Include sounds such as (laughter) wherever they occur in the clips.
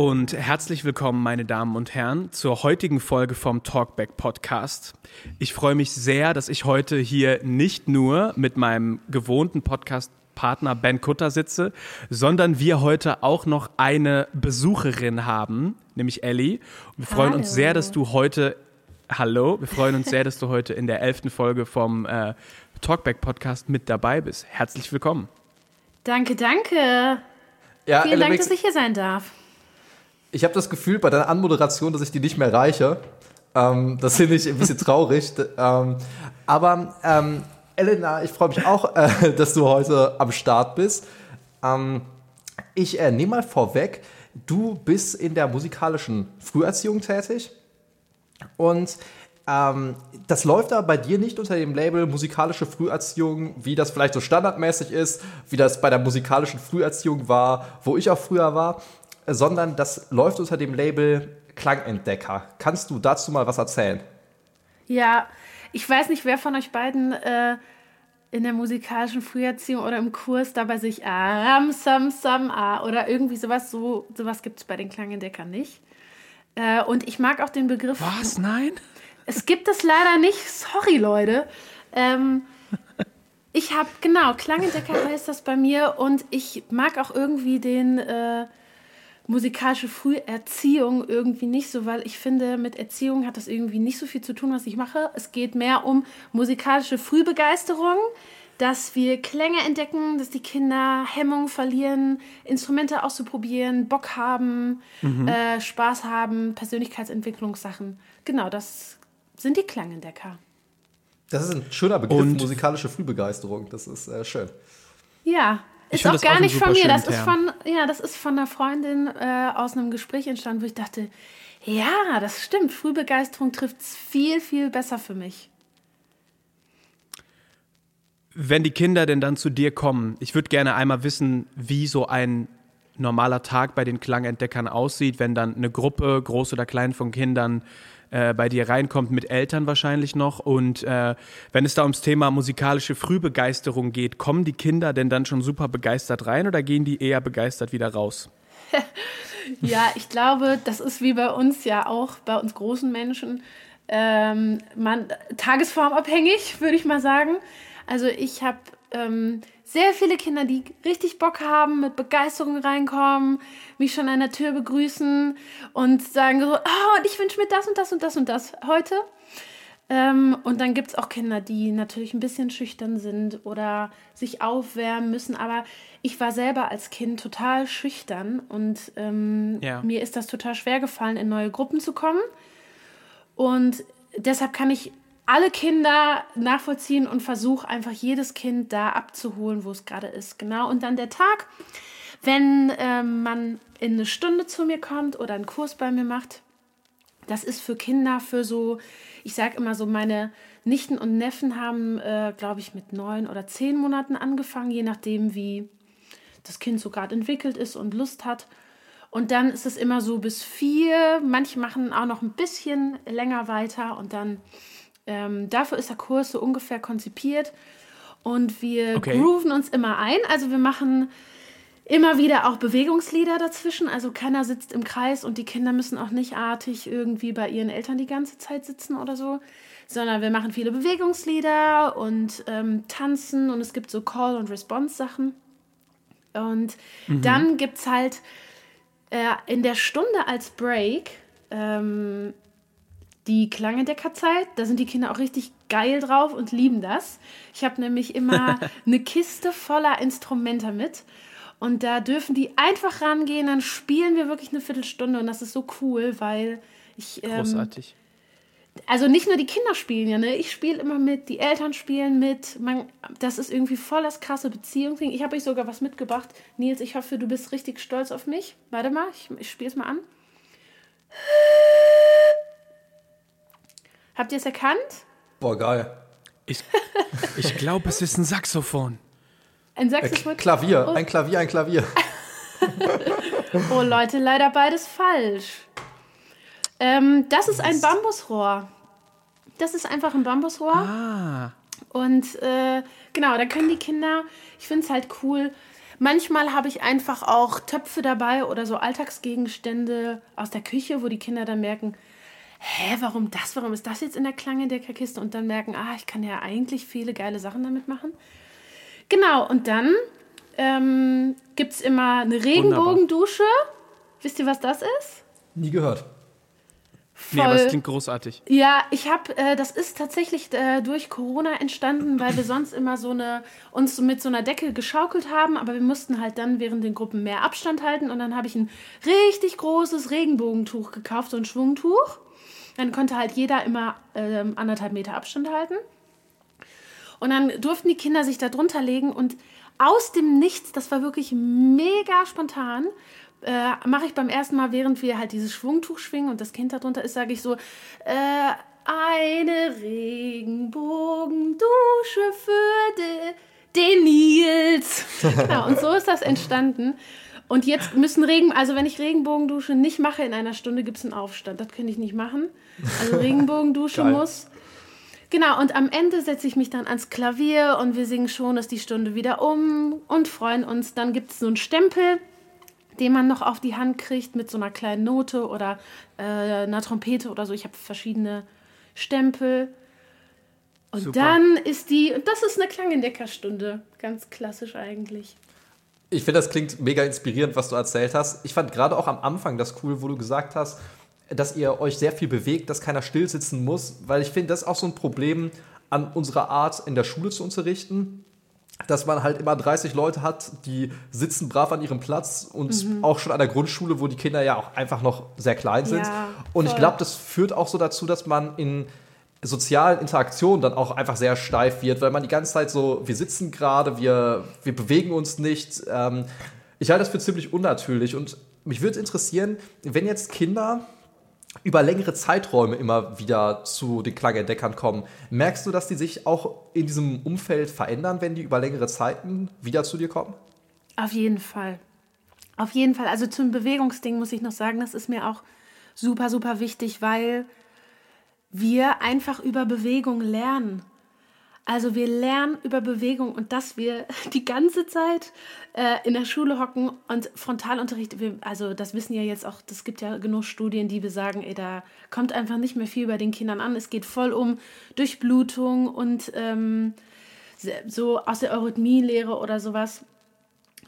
Und herzlich willkommen, meine Damen und Herren, zur heutigen Folge vom Talkback Podcast. Ich freue mich sehr, dass ich heute hier nicht nur mit meinem gewohnten Podcast Partner Ben Kutter sitze, sondern wir heute auch noch eine Besucherin haben, nämlich Ellie. Wir freuen Hallo. uns sehr, dass du heute Hallo, wir freuen uns sehr, dass du heute in der elften Folge vom äh, Talkback Podcast mit dabei bist. Herzlich willkommen. Danke, danke. Ja, Vielen Dank, dass ich hier sein darf. Ich habe das Gefühl bei deiner Anmoderation, dass ich die nicht mehr reiche. Ähm, das finde ich ein bisschen (laughs) traurig. Ähm, aber ähm, Elena, ich freue mich auch, äh, (laughs) dass du heute am Start bist. Ähm, ich äh, nehme mal vorweg, du bist in der musikalischen Früherziehung tätig. Und ähm, das läuft aber bei dir nicht unter dem Label musikalische Früherziehung, wie das vielleicht so standardmäßig ist, wie das bei der musikalischen Früherziehung war, wo ich auch früher war, sondern das läuft unter dem Label Klangentdecker. Kannst du dazu mal was erzählen? Ja, ich weiß nicht, wer von euch beiden äh, in der musikalischen Früherziehung oder im Kurs dabei sich ah, Ram, Sam, Sam, ah, oder irgendwie sowas, so, sowas gibt es bei den Klangentdeckern nicht. Äh, und ich mag auch den Begriff. Was? Nein? Es gibt es leider nicht. Sorry, Leute. Ähm, ich habe, genau, Klangentdecker heißt das bei mir und ich mag auch irgendwie den äh, musikalische Früherziehung irgendwie nicht so, weil ich finde, mit Erziehung hat das irgendwie nicht so viel zu tun, was ich mache. Es geht mehr um musikalische Frühbegeisterung, dass wir Klänge entdecken, dass die Kinder Hemmung verlieren, Instrumente auszuprobieren, Bock haben, äh, Spaß haben, Persönlichkeitsentwicklungssachen. Genau, das sind die Klangentdecker. Das ist ein schöner Begriff, Und- musikalische Frühbegeisterung. Das ist äh, schön. Ja, ist auch das gar auch nicht von mir. Das ist von, ja, das ist von einer Freundin äh, aus einem Gespräch entstanden, wo ich dachte, ja, das stimmt. Frühbegeisterung trifft es viel, viel besser für mich. Wenn die Kinder denn dann zu dir kommen, ich würde gerne einmal wissen, wie so ein normaler Tag bei den Klangentdeckern aussieht, wenn dann eine Gruppe, groß oder klein von Kindern, äh, bei dir reinkommt, mit Eltern wahrscheinlich noch. Und äh, wenn es da ums Thema musikalische Frühbegeisterung geht, kommen die Kinder denn dann schon super begeistert rein oder gehen die eher begeistert wieder raus? (laughs) Ja, ich glaube, das ist wie bei uns ja auch, bei uns großen Menschen, ähm, man, tagesformabhängig, würde ich mal sagen. Also ich habe ähm, sehr viele Kinder, die richtig Bock haben, mit Begeisterung reinkommen, mich schon an der Tür begrüßen und sagen so, oh, und ich wünsche mir das und das und das und das heute. Ähm, und dann gibt es auch Kinder, die natürlich ein bisschen schüchtern sind oder sich aufwärmen müssen. Aber ich war selber als Kind total schüchtern und ähm, Ja. mir ist das total schwer gefallen, in neue Gruppen zu kommen. Und deshalb kann ich alle Kinder nachvollziehen und versuche einfach jedes Kind da abzuholen, wo es gerade ist. Genau. Und dann der Tag, wenn ähm, man in eine Stunde zu mir kommt oder einen Kurs bei mir macht, das ist für Kinder, für so, ich sage immer so, meine Nichten und Neffen haben, äh, glaube ich, mit neun oder zehn Monaten angefangen, je nachdem, wie das Kind so gerade entwickelt ist und Lust hat. Und dann ist es immer so bis vier. Manche machen auch noch ein bisschen länger weiter und dann ähm, dafür ist der Kurs so ungefähr konzipiert. Und wir Okay. grooven uns immer ein. Also wir machen immer wieder auch Bewegungslieder dazwischen. Also keiner sitzt im Kreis und die Kinder müssen auch nicht artig irgendwie bei ihren Eltern die ganze Zeit sitzen oder so, sondern wir machen viele Bewegungslieder und ähm, tanzen und es gibt so Call- und Response-Sachen. Und dann gibt es halt äh, in der Stunde als Break ähm, die Klangentdeckerzeit. Da sind die Kinder auch richtig geil drauf und lieben das. Ich habe nämlich immer (laughs) eine Kiste voller Instrumente mit. Und da dürfen die einfach rangehen, dann spielen wir wirklich eine Viertelstunde und das ist so cool, weil ich. Ähm, Großartig. also nicht nur die Kinder spielen ja, ne? Ich spiele immer mit, die Eltern spielen mit. Man, das ist irgendwie voll das krasse Beziehungsding. Ich habe euch sogar was mitgebracht. Nils, ich hoffe, du bist richtig stolz auf mich. Warte mal, ich, ich spiele es mal an. Habt ihr es erkannt? Boah, geil. Ich, ich glaube, es ist ein Saxophon. Ein Äh, Saxophon. Klavier, Oh, ein Klavier, ein Klavier. (laughs) oh Leute, leider beides falsch. Ähm, das ist ein Bambusrohr. Das ist einfach ein Bambusrohr. Ah, Und äh, genau, da können die Kinder, ich finde es halt cool. Manchmal habe ich einfach auch Töpfe dabei oder so Alltagsgegenstände aus der Küche, wo die Kinder dann merken, hä, warum das? Warum ist das jetzt in der Klangendeckerkiste? Und dann merken, ah, ich kann ja eigentlich viele geile Sachen damit machen. Genau, und dann ähm, gibt es immer eine Regenbogendusche. Wisst ihr, was das ist? Nie gehört. Nee, aber es klingt großartig. Ja, ich habe, äh, das ist tatsächlich äh, durch Corona entstanden, weil wir sonst immer so eine, uns mit so einer Decke geschaukelt haben, aber wir mussten halt dann während den Gruppen mehr Abstand halten und dann habe ich ein richtig großes Regenbogentuch gekauft, so ein Schwungtuch. Dann konnte halt jeder immer äh, anderthalb Meter Abstand halten. Und dann durften die Kinder sich da drunter legen und aus dem Nichts, das war wirklich mega spontan, äh, mache ich beim ersten Mal, während wir halt dieses Schwungtuch schwingen und das Kind darunter ist, sage ich so, äh, eine Regenbogendusche für de, den Nils. (laughs) genau, und so ist das entstanden. Und jetzt müssen Regen, also wenn ich Regenbogendusche nicht mache in einer Stunde, gibt es einen Aufstand. Das könnte ich nicht machen. Also (laughs) Regenbogendusche muss. Genau, und am Ende setze ich mich dann ans Klavier und wir singen schon, ist die Stunde wieder um und freuen uns. Dann gibt es so einen Stempel, den man noch auf die Hand kriegt mit so einer kleinen Note oder äh, einer Trompete oder so. Ich habe verschiedene Stempel. Und Super. dann ist die, das ist eine Klangendeckerstunde. Ganz klassisch eigentlich. Ich finde, das klingt mega inspirierend, was du erzählt hast. Ich fand gerade auch am Anfang das cool, wo du gesagt hast, dass ihr euch sehr viel bewegt, dass keiner still sitzen muss, weil ich finde, das ist auch so ein Problem an unserer Art, in der Schule zu unterrichten, dass man halt immer 30 Leute hat, die sitzen brav an ihrem Platz und mhm. auch schon an der Grundschule, wo die Kinder ja auch einfach noch sehr klein sind. Ja, und ich glaube, das führt auch so dazu, dass man in sozialen Interaktionen dann auch einfach sehr steif wird, weil man die ganze Zeit so, wir sitzen gerade, wir, wir bewegen uns nicht. Ähm, ich halte das für ziemlich unnatürlich und mich würde interessieren, wenn jetzt Kinder über längere Zeiträume immer wieder zu den Klangentdeckern kommen. Merkst du, dass die sich auch in diesem Umfeld verändern, wenn die über längere Zeiten wieder zu dir kommen? Auf jeden Fall. Auf jeden Fall. Also zum Bewegungsding muss ich noch sagen, das ist mir auch super, super wichtig, weil wir einfach über Bewegung lernen. Also wir lernen über Bewegung und dass wir (laughs) die ganze Zeit äh, in der Schule hocken und Frontalunterricht, wir, also das wissen ja jetzt auch, das gibt ja genug Studien, die besagen, ey, da kommt einfach nicht mehr viel bei den Kindern an. Es geht voll um Durchblutung und ähm, so aus der Eurythmielehre oder sowas.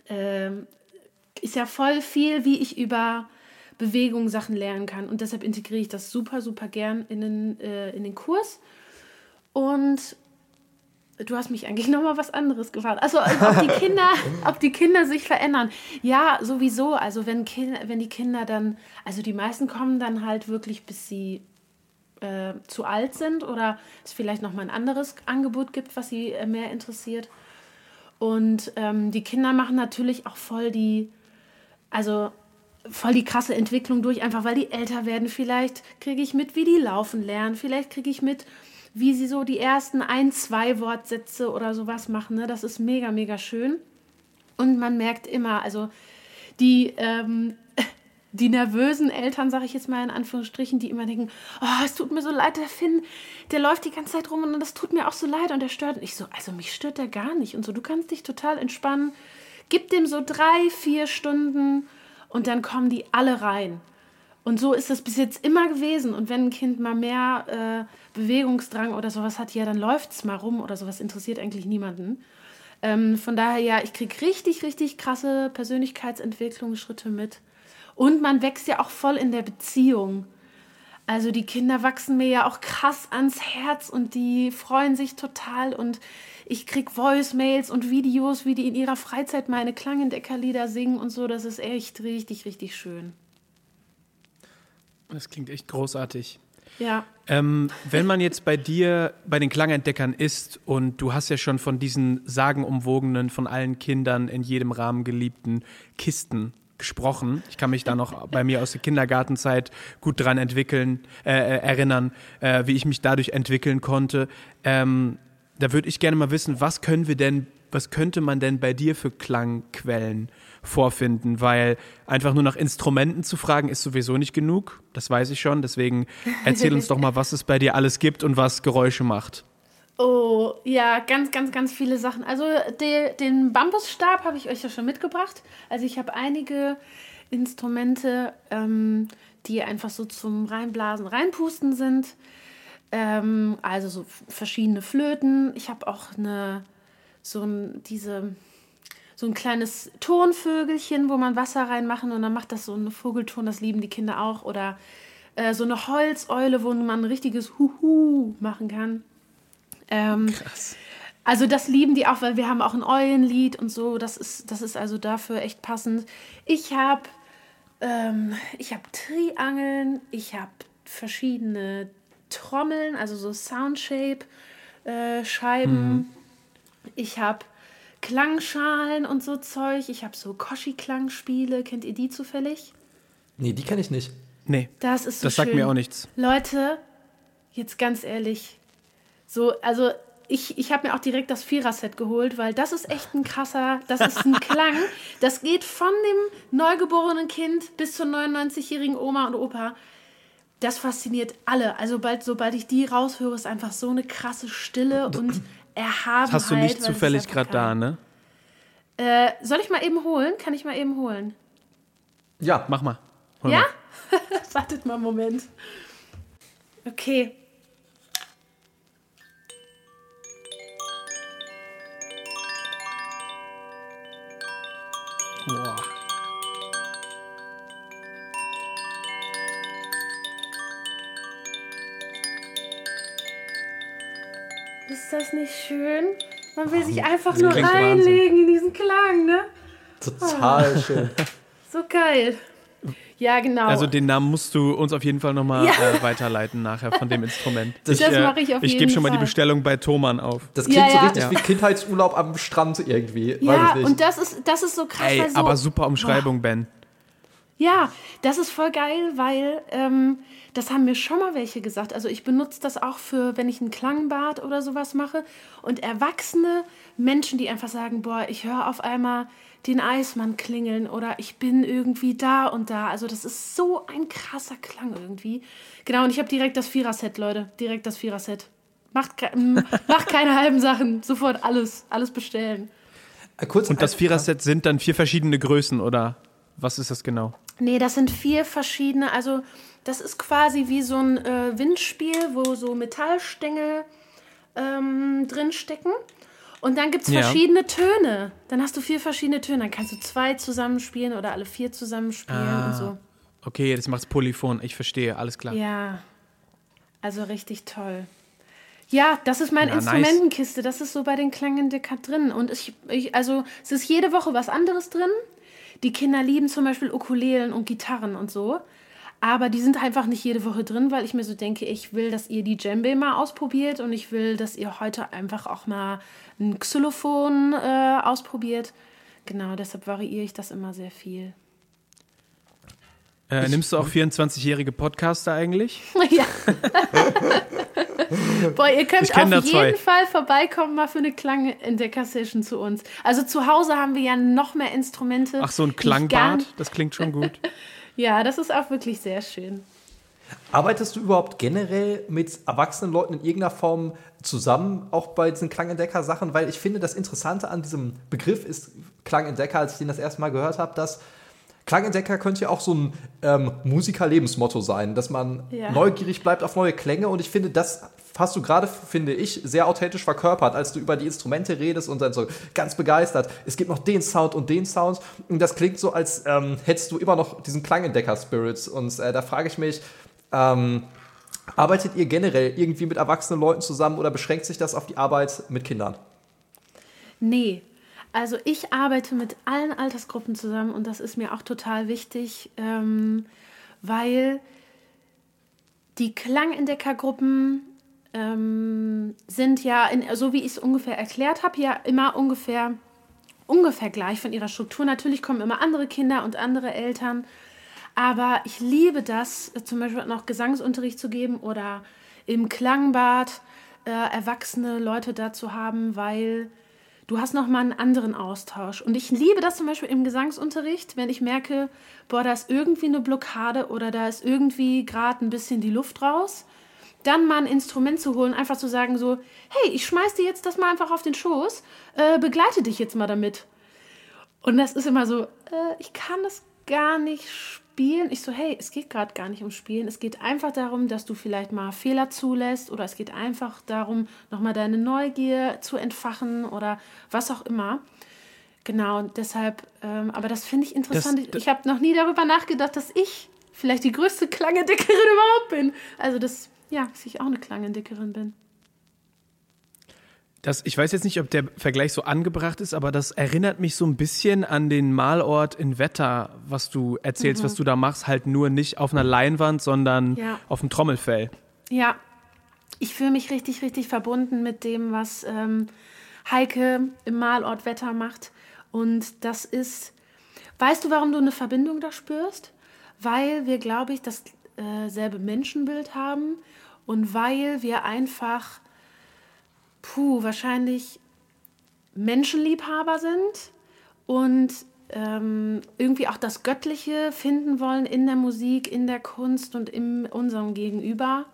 Ähm, ist ja voll viel, wie ich über Bewegung Sachen lernen kann. Und deshalb integriere ich das super, super gern in den, äh, in den Kurs. Und du hast mich eigentlich (laughs) noch mal was anderes gefragt. Also ob die (laughs) Kinder, ob die Kinder sich verändern. Ja, sowieso. Also wenn, kind, wenn die Kinder dann, also die meisten kommen dann halt wirklich, bis sie äh, zu alt sind oder es vielleicht noch mal ein anderes Angebot gibt, was sie äh, mehr interessiert. Und ähm, die Kinder machen natürlich auch voll die, also voll die krasse Entwicklung durch, einfach weil die älter werden. Vielleicht kriege ich mit, wie die laufen lernen. Vielleicht kriege ich mit, wie sie so die ersten ein, zwei Wortsätze oder sowas machen. Ne? Das ist mega, mega schön. Und man merkt immer, also die, ähm, (laughs) die nervösen Eltern, sage ich jetzt mal in Anführungsstrichen, die immer denken, oh, es tut mir so leid, der Finn, der läuft die ganze Zeit rum und das tut mir auch so leid und der stört. Und ich so, also mich stört der gar nicht. Und so, du kannst dich total entspannen. Gib dem so drei, vier Stunden und dann kommen die alle rein. Und so ist das bis jetzt immer gewesen. Und wenn ein Kind mal mehr äh, Bewegungsdrang oder sowas hat, ja, dann läuft es mal rum oder sowas interessiert eigentlich niemanden. Ähm, von daher, ja, ich kriege richtig, richtig krasse Persönlichkeitsentwicklungsschritte mit. Und man wächst ja auch voll in der Beziehung. Also die Kinder wachsen mir ja auch krass ans Herz und die freuen sich total und ich kriege Voicemails und Videos, wie die in ihrer Freizeit meine Klangendeckerlieder singen und so. Das ist echt richtig, richtig schön. Das klingt echt großartig. Ja. Ähm, wenn man jetzt bei dir bei den Klangentdeckern ist und du hast ja schon von diesen sagenumwogenen, von allen Kindern in jedem Rahmen geliebten Kisten gesprochen. Ich kann mich da noch bei mir aus der Kindergartenzeit gut dran entwickeln, äh, äh erinnern, äh, wie ich mich dadurch entwickeln konnte. Ähm, da würde ich gerne mal wissen, was können wir denn, was könnte man denn bei dir für Klangquellen vorfinden, weil einfach nur nach Instrumenten zu fragen ist sowieso nicht genug. Das weiß ich schon. Deswegen erzähl uns doch mal, was es bei dir alles gibt und was Geräusche macht. Oh, ja, ganz, ganz, ganz viele Sachen. Also de, den Bambusstab habe ich euch ja schon mitgebracht. Also ich habe einige Instrumente, ähm, die einfach so zum Reinblasen, Reinpusten sind. Ähm, also so verschiedene Flöten. Ich habe auch eine, so ein, diese, so ein kleines Tonvögelchen, wo man Wasser reinmachen und dann macht das so einen Vogelton, das lieben die Kinder auch. Oder äh, so eine Holzeule, wo man ein richtiges Huhu machen kann. Ähm, Krass. Also das lieben die auch, weil wir haben auch ein Eulenlied und so. Das ist, das ist also dafür echt passend. Ich habe ähm, ich habe Triangeln, ich habe verschiedene Trommeln, also so Soundshape äh, Scheiben. Mhm. Ich habe Klangschalen und so Zeug. Ich habe so Koshi-Klangspiele. Kennt ihr die zufällig? Nee, die kenne ich nicht. Nee. Das ist so Das schön. sagt mir auch nichts. Leute, jetzt ganz ehrlich. So, also ich, ich habe mir auch direkt das Vierer-Set geholt, weil das ist echt ein krasser, das ist ein (laughs) Klang. Das geht von dem neugeborenen Kind bis zur 99-jährigen Oma und Opa. Das fasziniert alle. Also bald, sobald ich die raushöre, ist einfach so eine krasse Stille und (clears throat) Erhabenheit. Das hast du nicht zufällig gerade da, ne? Äh, soll ich mal eben holen? Kann ich mal eben holen? Ja. Mach mal. Hol ja? Mal. (laughs) Wartet mal einen Moment. Okay. Boah. Ist das nicht schön? Man will sich einfach nur reinlegen in diesen Klang, ne? Total schön. So geil. Ja, genau. Also den Namen musst du uns auf jeden Fall nochmal Ja. äh, weiterleiten nachher von dem Instrument. Das- Das äh, mache ich auf Ich jeden gebe schon mal die Fall. Bestellung bei Thomann auf. Das klingt Ja, so ja. richtig Ja. wie Kindheitsurlaub am Strand irgendwie. Weiß ja, ich nicht. und das ist, das ist so krass. Ey, so, aber super Umschreibung, Ben. Ja, das ist voll geil, weil ähm, das haben mir schon mal welche gesagt. Also ich benutze das auch für, wenn ich ein Klangbad oder sowas mache. Und erwachsene Menschen, die einfach sagen, boah, ich höre auf einmal den Eismann klingeln oder ich bin irgendwie da und da. Also das ist so ein krasser Klang irgendwie. Genau, und ich habe direkt das Vierer-Set, Leute. Direkt das Vierer-Set. Macht, ke (laughs) macht keine halben Sachen. Sofort alles, alles bestellen. Äh, Kurz Und das Viererset sind dann vier verschiedene Größen, oder was ist das genau? Nee, das sind vier verschiedene. Also, das ist quasi wie so ein äh, Windspiel, wo so Metallstängel ähm, drin stecken. Und dann gibt es Ja. verschiedene Töne. Dann hast du vier verschiedene Töne. Dann kannst du zwei zusammenspielen oder alle vier zusammenspielen Ah. und so. Okay, das macht's Polyphon. Ich verstehe, alles klar. Ja. Also richtig toll. Ja, das ist meine Ja, nice. Instrumentenkiste. Das ist so bei den Klängen Dekat drin. Und ich, ich, also es ist jede Woche was anderes drin. Die Kinder lieben zum Beispiel Ukulelen und Gitarren und so. Aber die sind einfach nicht jede Woche drin, weil ich mir so denke, ich will, dass ihr die Djembe mal ausprobiert und ich will, dass ihr heute einfach auch mal ein Xylophon äh, ausprobiert. Genau, deshalb variiere ich das immer sehr viel. Äh, nimmst du auch 24-jährige Podcaster eigentlich? (laughs) Ja. (laughs) Boah, ihr könnt auf zwei. jeden Fall vorbeikommen, mal für eine Klangentdecker-Session zu uns. Also zu Hause haben wir ja noch mehr Instrumente. Ach, so ein Klangbad, das klingt schon gut. (laughs) Ja, das ist auch wirklich sehr schön. Arbeitest du überhaupt generell mit erwachsenen Leuten in irgendeiner Form zusammen, auch bei diesen Klangentdecker-Sachen? Weil ich finde, das Interessante an diesem Begriff ist Klangentdecker, als ich den das erste Mal gehört habe, dass Klangentdecker könnte ja auch so ein ähm, Musiker-Lebensmotto sein, dass man Ja. neugierig bleibt auf neue Klänge. Und ich finde, das hast du gerade, finde ich, sehr authentisch verkörpert, als du über die Instrumente redest und dann so ganz begeistert. Es gibt noch den Sound und den Sound. Und das klingt so, als ähm, hättest du immer noch diesen Klangentdecker-Spirit. Und äh, da frage ich mich, ähm, arbeitet ihr generell irgendwie mit erwachsenen Leuten zusammen oder beschränkt sich das auf die Arbeit mit Kindern? Nee, also ich arbeite mit allen Altersgruppen zusammen und das ist mir auch total wichtig, ähm, weil die Klangentdeckergruppen ähm, sind ja, in, so wie ich es ungefähr erklärt habe, ja immer ungefähr, ungefähr gleich von ihrer Struktur. Natürlich kommen immer andere Kinder und andere Eltern, aber ich liebe das, äh, zum Beispiel noch Gesangsunterricht zu geben oder im Klangbad äh, erwachsene Leute da zu haben, weil du hast noch mal einen anderen Austausch. Und ich liebe das zum Beispiel im Gesangsunterricht, wenn ich merke, boah, da ist irgendwie eine Blockade oder da ist irgendwie gerade ein bisschen die Luft raus, dann mal ein Instrument zu holen, einfach zu sagen so, hey, ich schmeiß dir jetzt das mal einfach auf den Schoß, äh, begleite dich jetzt mal damit. Und das ist immer so, äh, ich kann das gar nicht spielen. Ich so, hey, es geht gerade gar nicht um Spielen. Es geht einfach darum, dass du vielleicht mal Fehler zulässt oder es geht einfach darum, nochmal deine Neugier zu entfachen oder was auch immer. Genau, deshalb, ähm, aber das finde ich interessant. Das, das, ich habe noch nie darüber nachgedacht, dass ich vielleicht die größte Klangendickerin (laughs) überhaupt bin. Also das, ja, dass ich auch eine Klangendickerin bin. Das, ich weiß jetzt nicht, ob der Vergleich so angebracht ist, aber das erinnert mich so ein bisschen an den Malort in Wetter, was du erzählst, mhm. was du da machst, halt nur nicht auf einer Leinwand, sondern ja. auf dem Trommelfell. Ja, ich fühle mich richtig, richtig verbunden mit dem, was ähm, Heike im Malort Wetter macht. Und das ist, weißt du, warum du eine Verbindung da spürst? Weil wir, glaube ich, dasselbe äh, Menschenbild haben und weil wir einfach, puh, wahrscheinlich Menschenliebhaber sind und ähm, irgendwie auch das Göttliche finden wollen in der Musik, in der Kunst und in unserem Gegenüber.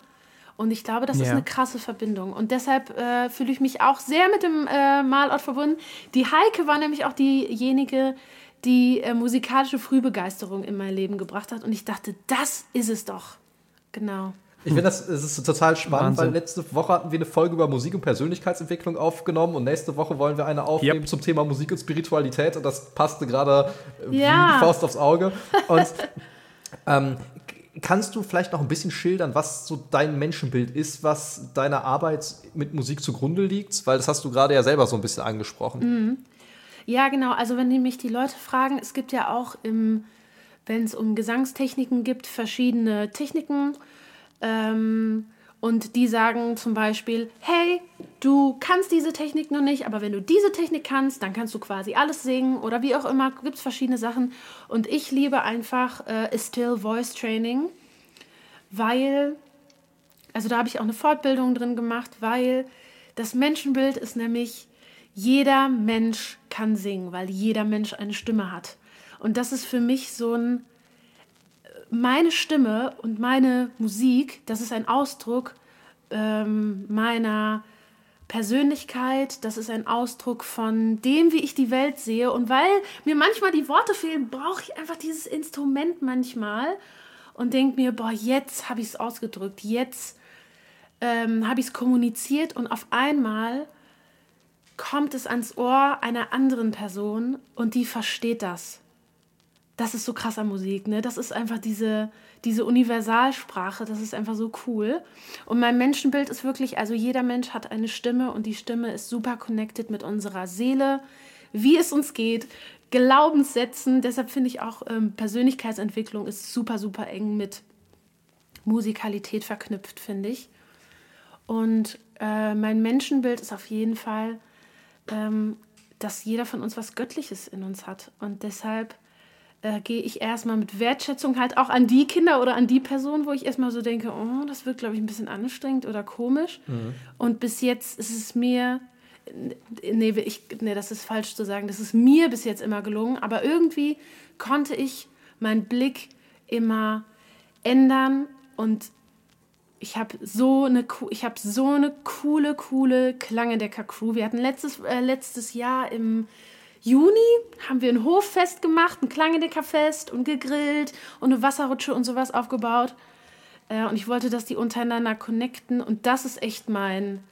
Und ich glaube, das ja. ist eine krasse Verbindung. Und deshalb äh, fühle ich mich auch sehr mit dem äh, Malort verbunden. Die Heike war nämlich auch diejenige, die äh, musikalische Frühbegeisterung in mein Leben gebracht hat. Und ich dachte, das ist es doch. Genau. Ich finde, das, das ist total spannend, Wahnsinn. weil letzte Woche hatten wir eine Folge über Musik und Persönlichkeitsentwicklung aufgenommen und nächste Woche wollen wir eine aufnehmen yep. zum Thema Musik und Spiritualität und das passte gerade ja. wie die Faust aufs Auge. (laughs) Und ähm, Kannst du vielleicht noch ein bisschen schildern, was so dein Menschenbild ist, was deiner Arbeit mit Musik zugrunde liegt? Weil das hast du gerade ja selber so ein bisschen angesprochen. Mhm. Ja, genau. Also wenn mich die Leute fragen, es gibt ja auch, wenn es um Gesangstechniken gibt, verschiedene Techniken. Ähm, und die sagen zum Beispiel, hey, du kannst diese Technik noch nicht, aber wenn du diese Technik kannst, dann kannst du quasi alles singen oder wie auch immer, gibt es verschiedene Sachen. Und ich liebe einfach äh, Still Voice Training, weil, also da habe ich auch eine Fortbildung drin gemacht, weil das Menschenbild ist nämlich, jeder Mensch kann singen, weil jeder Mensch eine Stimme hat. Und das ist für mich so ein meine Stimme und meine Musik, das ist ein Ausdruck ähm, meiner Persönlichkeit, das ist ein Ausdruck von dem, wie ich die Welt sehe. Und weil mir manchmal die Worte fehlen, brauche ich einfach dieses Instrument manchmal und denke mir, boah, jetzt habe ich es ausgedrückt, jetzt ähm, habe ich es kommuniziert und auf einmal kommt es ans Ohr einer anderen Person und die versteht das das ist so krass an Musik, ne? Das ist einfach diese, diese Universalsprache, das ist einfach so cool. Und mein Menschenbild ist wirklich, also jeder Mensch hat eine Stimme und die Stimme ist super connected mit unserer Seele, wie es uns geht, Glaubenssätzen. Deshalb finde ich auch ähm, Persönlichkeitsentwicklung ist super, super eng mit Musikalität verknüpft, finde ich. Und äh, mein Menschenbild ist auf jeden Fall, ähm, dass jeder von uns was Göttliches in uns hat. Und deshalb äh, gehe ich erstmal mit Wertschätzung halt auch an die Kinder oder an die Person, wo ich erstmal so denke, oh, das wird, glaube ich, ein bisschen anstrengend oder komisch. Mhm. Und bis jetzt ist es mir, nee, ich, nee, das ist falsch zu sagen, das ist mir bis jetzt immer gelungen, aber irgendwie konnte ich meinen Blick immer ändern und ich habe so eine ich habe so eine coole coole Klangendecker Crew. Wir hatten letztes äh, letztes Jahr im Juni haben wir ein Hoffest gemacht, ein Klangendeckerfest und gegrillt und eine Wasserrutsche und sowas aufgebaut. Äh, und ich wollte, dass die untereinander connecten und das ist echt mein,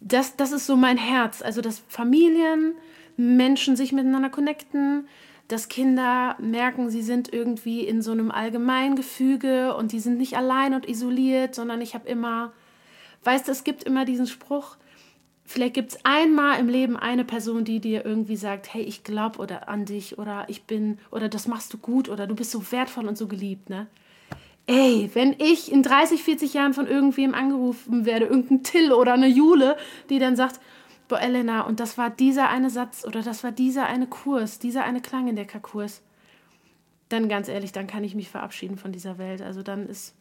das, das ist so mein Herz. Also, dass Familien, Menschen sich miteinander connecten, dass Kinder merken, sie sind irgendwie in so einem Allgemeingefüge und die sind nicht allein und isoliert, sondern ich habe immer, weißt du, es gibt immer diesen Spruch, vielleicht gibt es einmal im Leben eine Person, die dir irgendwie sagt, hey, ich glaube oder an dich oder ich bin oder das machst du gut oder du bist so wertvoll und so geliebt, ne? Ey, wenn ich in 30, 40 Jahren von irgendwem angerufen werde, irgendein Till oder eine Jule, die dann sagt, boah, Elena, und das war dieser eine Satz oder das war dieser eine Kurs, dieser eine Klang in der Kurs, dann ganz ehrlich, dann kann ich mich verabschieden von dieser Welt. Also dann ist,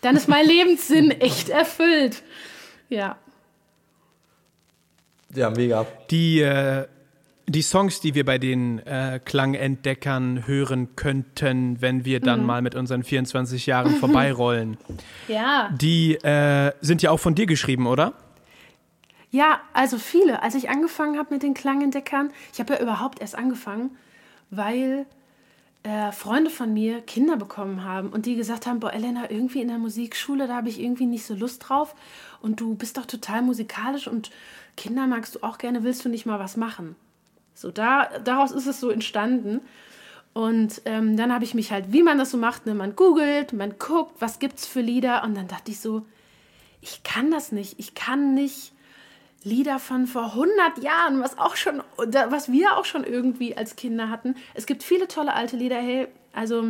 dann ist mein Lebenssinn (laughs) echt erfüllt. Ja. Ja, mega. Die, äh, die Songs, die wir bei den äh, Klangentdeckern hören könnten, wenn wir dann mhm. mal mit unseren 24 Jahren vorbeirollen, (laughs) ja. die äh, sind ja auch von dir geschrieben, oder? Ja, also viele. Als ich angefangen habe mit den Klangentdeckern, ich habe ja überhaupt erst angefangen, weil äh, Freunde von mir Kinder bekommen haben und die gesagt haben, boah, Elena, irgendwie in der Musikschule, da habe ich irgendwie nicht so Lust drauf und du bist doch total musikalisch und Kinder magst du auch gerne, willst du nicht mal was machen? So, da, daraus ist es so entstanden. Und ähm, dann habe ich mich halt, wie man das so macht, ne, man googelt, man guckt, was gibt es für Lieder. Und dann dachte ich so, ich kann das nicht. Ich kann nicht Lieder von vor 100 Jahren, was auch schon, was wir auch schon irgendwie als Kinder hatten. Es gibt viele tolle alte Lieder. Hey, also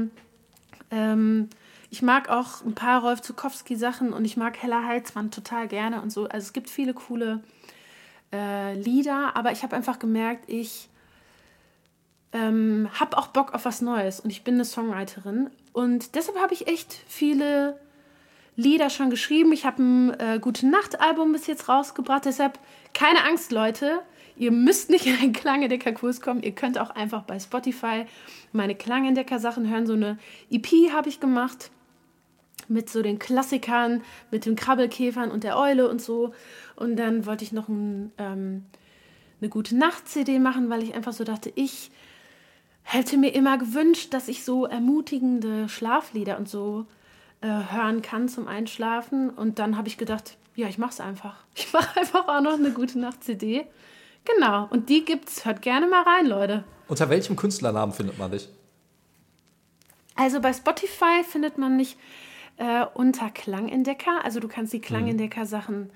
ähm, ich mag auch ein paar Rolf Zukowski Sachen und ich mag Hella Heizmann total gerne und so. Also es gibt viele coole äh, Lieder, aber ich habe einfach gemerkt, ich ähm, habe auch Bock auf was Neues und ich bin eine Songwriterin und deshalb habe ich echt viele Lieder schon geschrieben. Ich habe ein äh, Gute Nacht Album bis jetzt rausgebracht, deshalb keine Angst, Leute. Ihr müsst nicht in einen Klangentdecker-Kurs kommen. Ihr könnt auch einfach bei Spotify meine Klangentdecker-Sachen hören. So eine EP habe ich gemacht mit so den Klassikern, mit den Krabbelkäfern und der Eule und so. Und dann wollte ich noch ein, ähm, eine gute Nacht-CD machen, weil ich einfach so dachte, ich hätte mir immer gewünscht, dass ich so ermutigende Schlaflieder und so äh, hören kann zum Einschlafen. Und dann habe ich gedacht, ja, ich mache es einfach. (laughs) Ich mache einfach auch noch eine gute Nacht-CD. Genau. Und die gibt's. Hört gerne mal rein, Leute. Unter welchem Künstlernamen findet man dich? Also bei Spotify findet man mich äh, unter Klangentdecker. Also du kannst die mhm. Klangentdecker-Sachen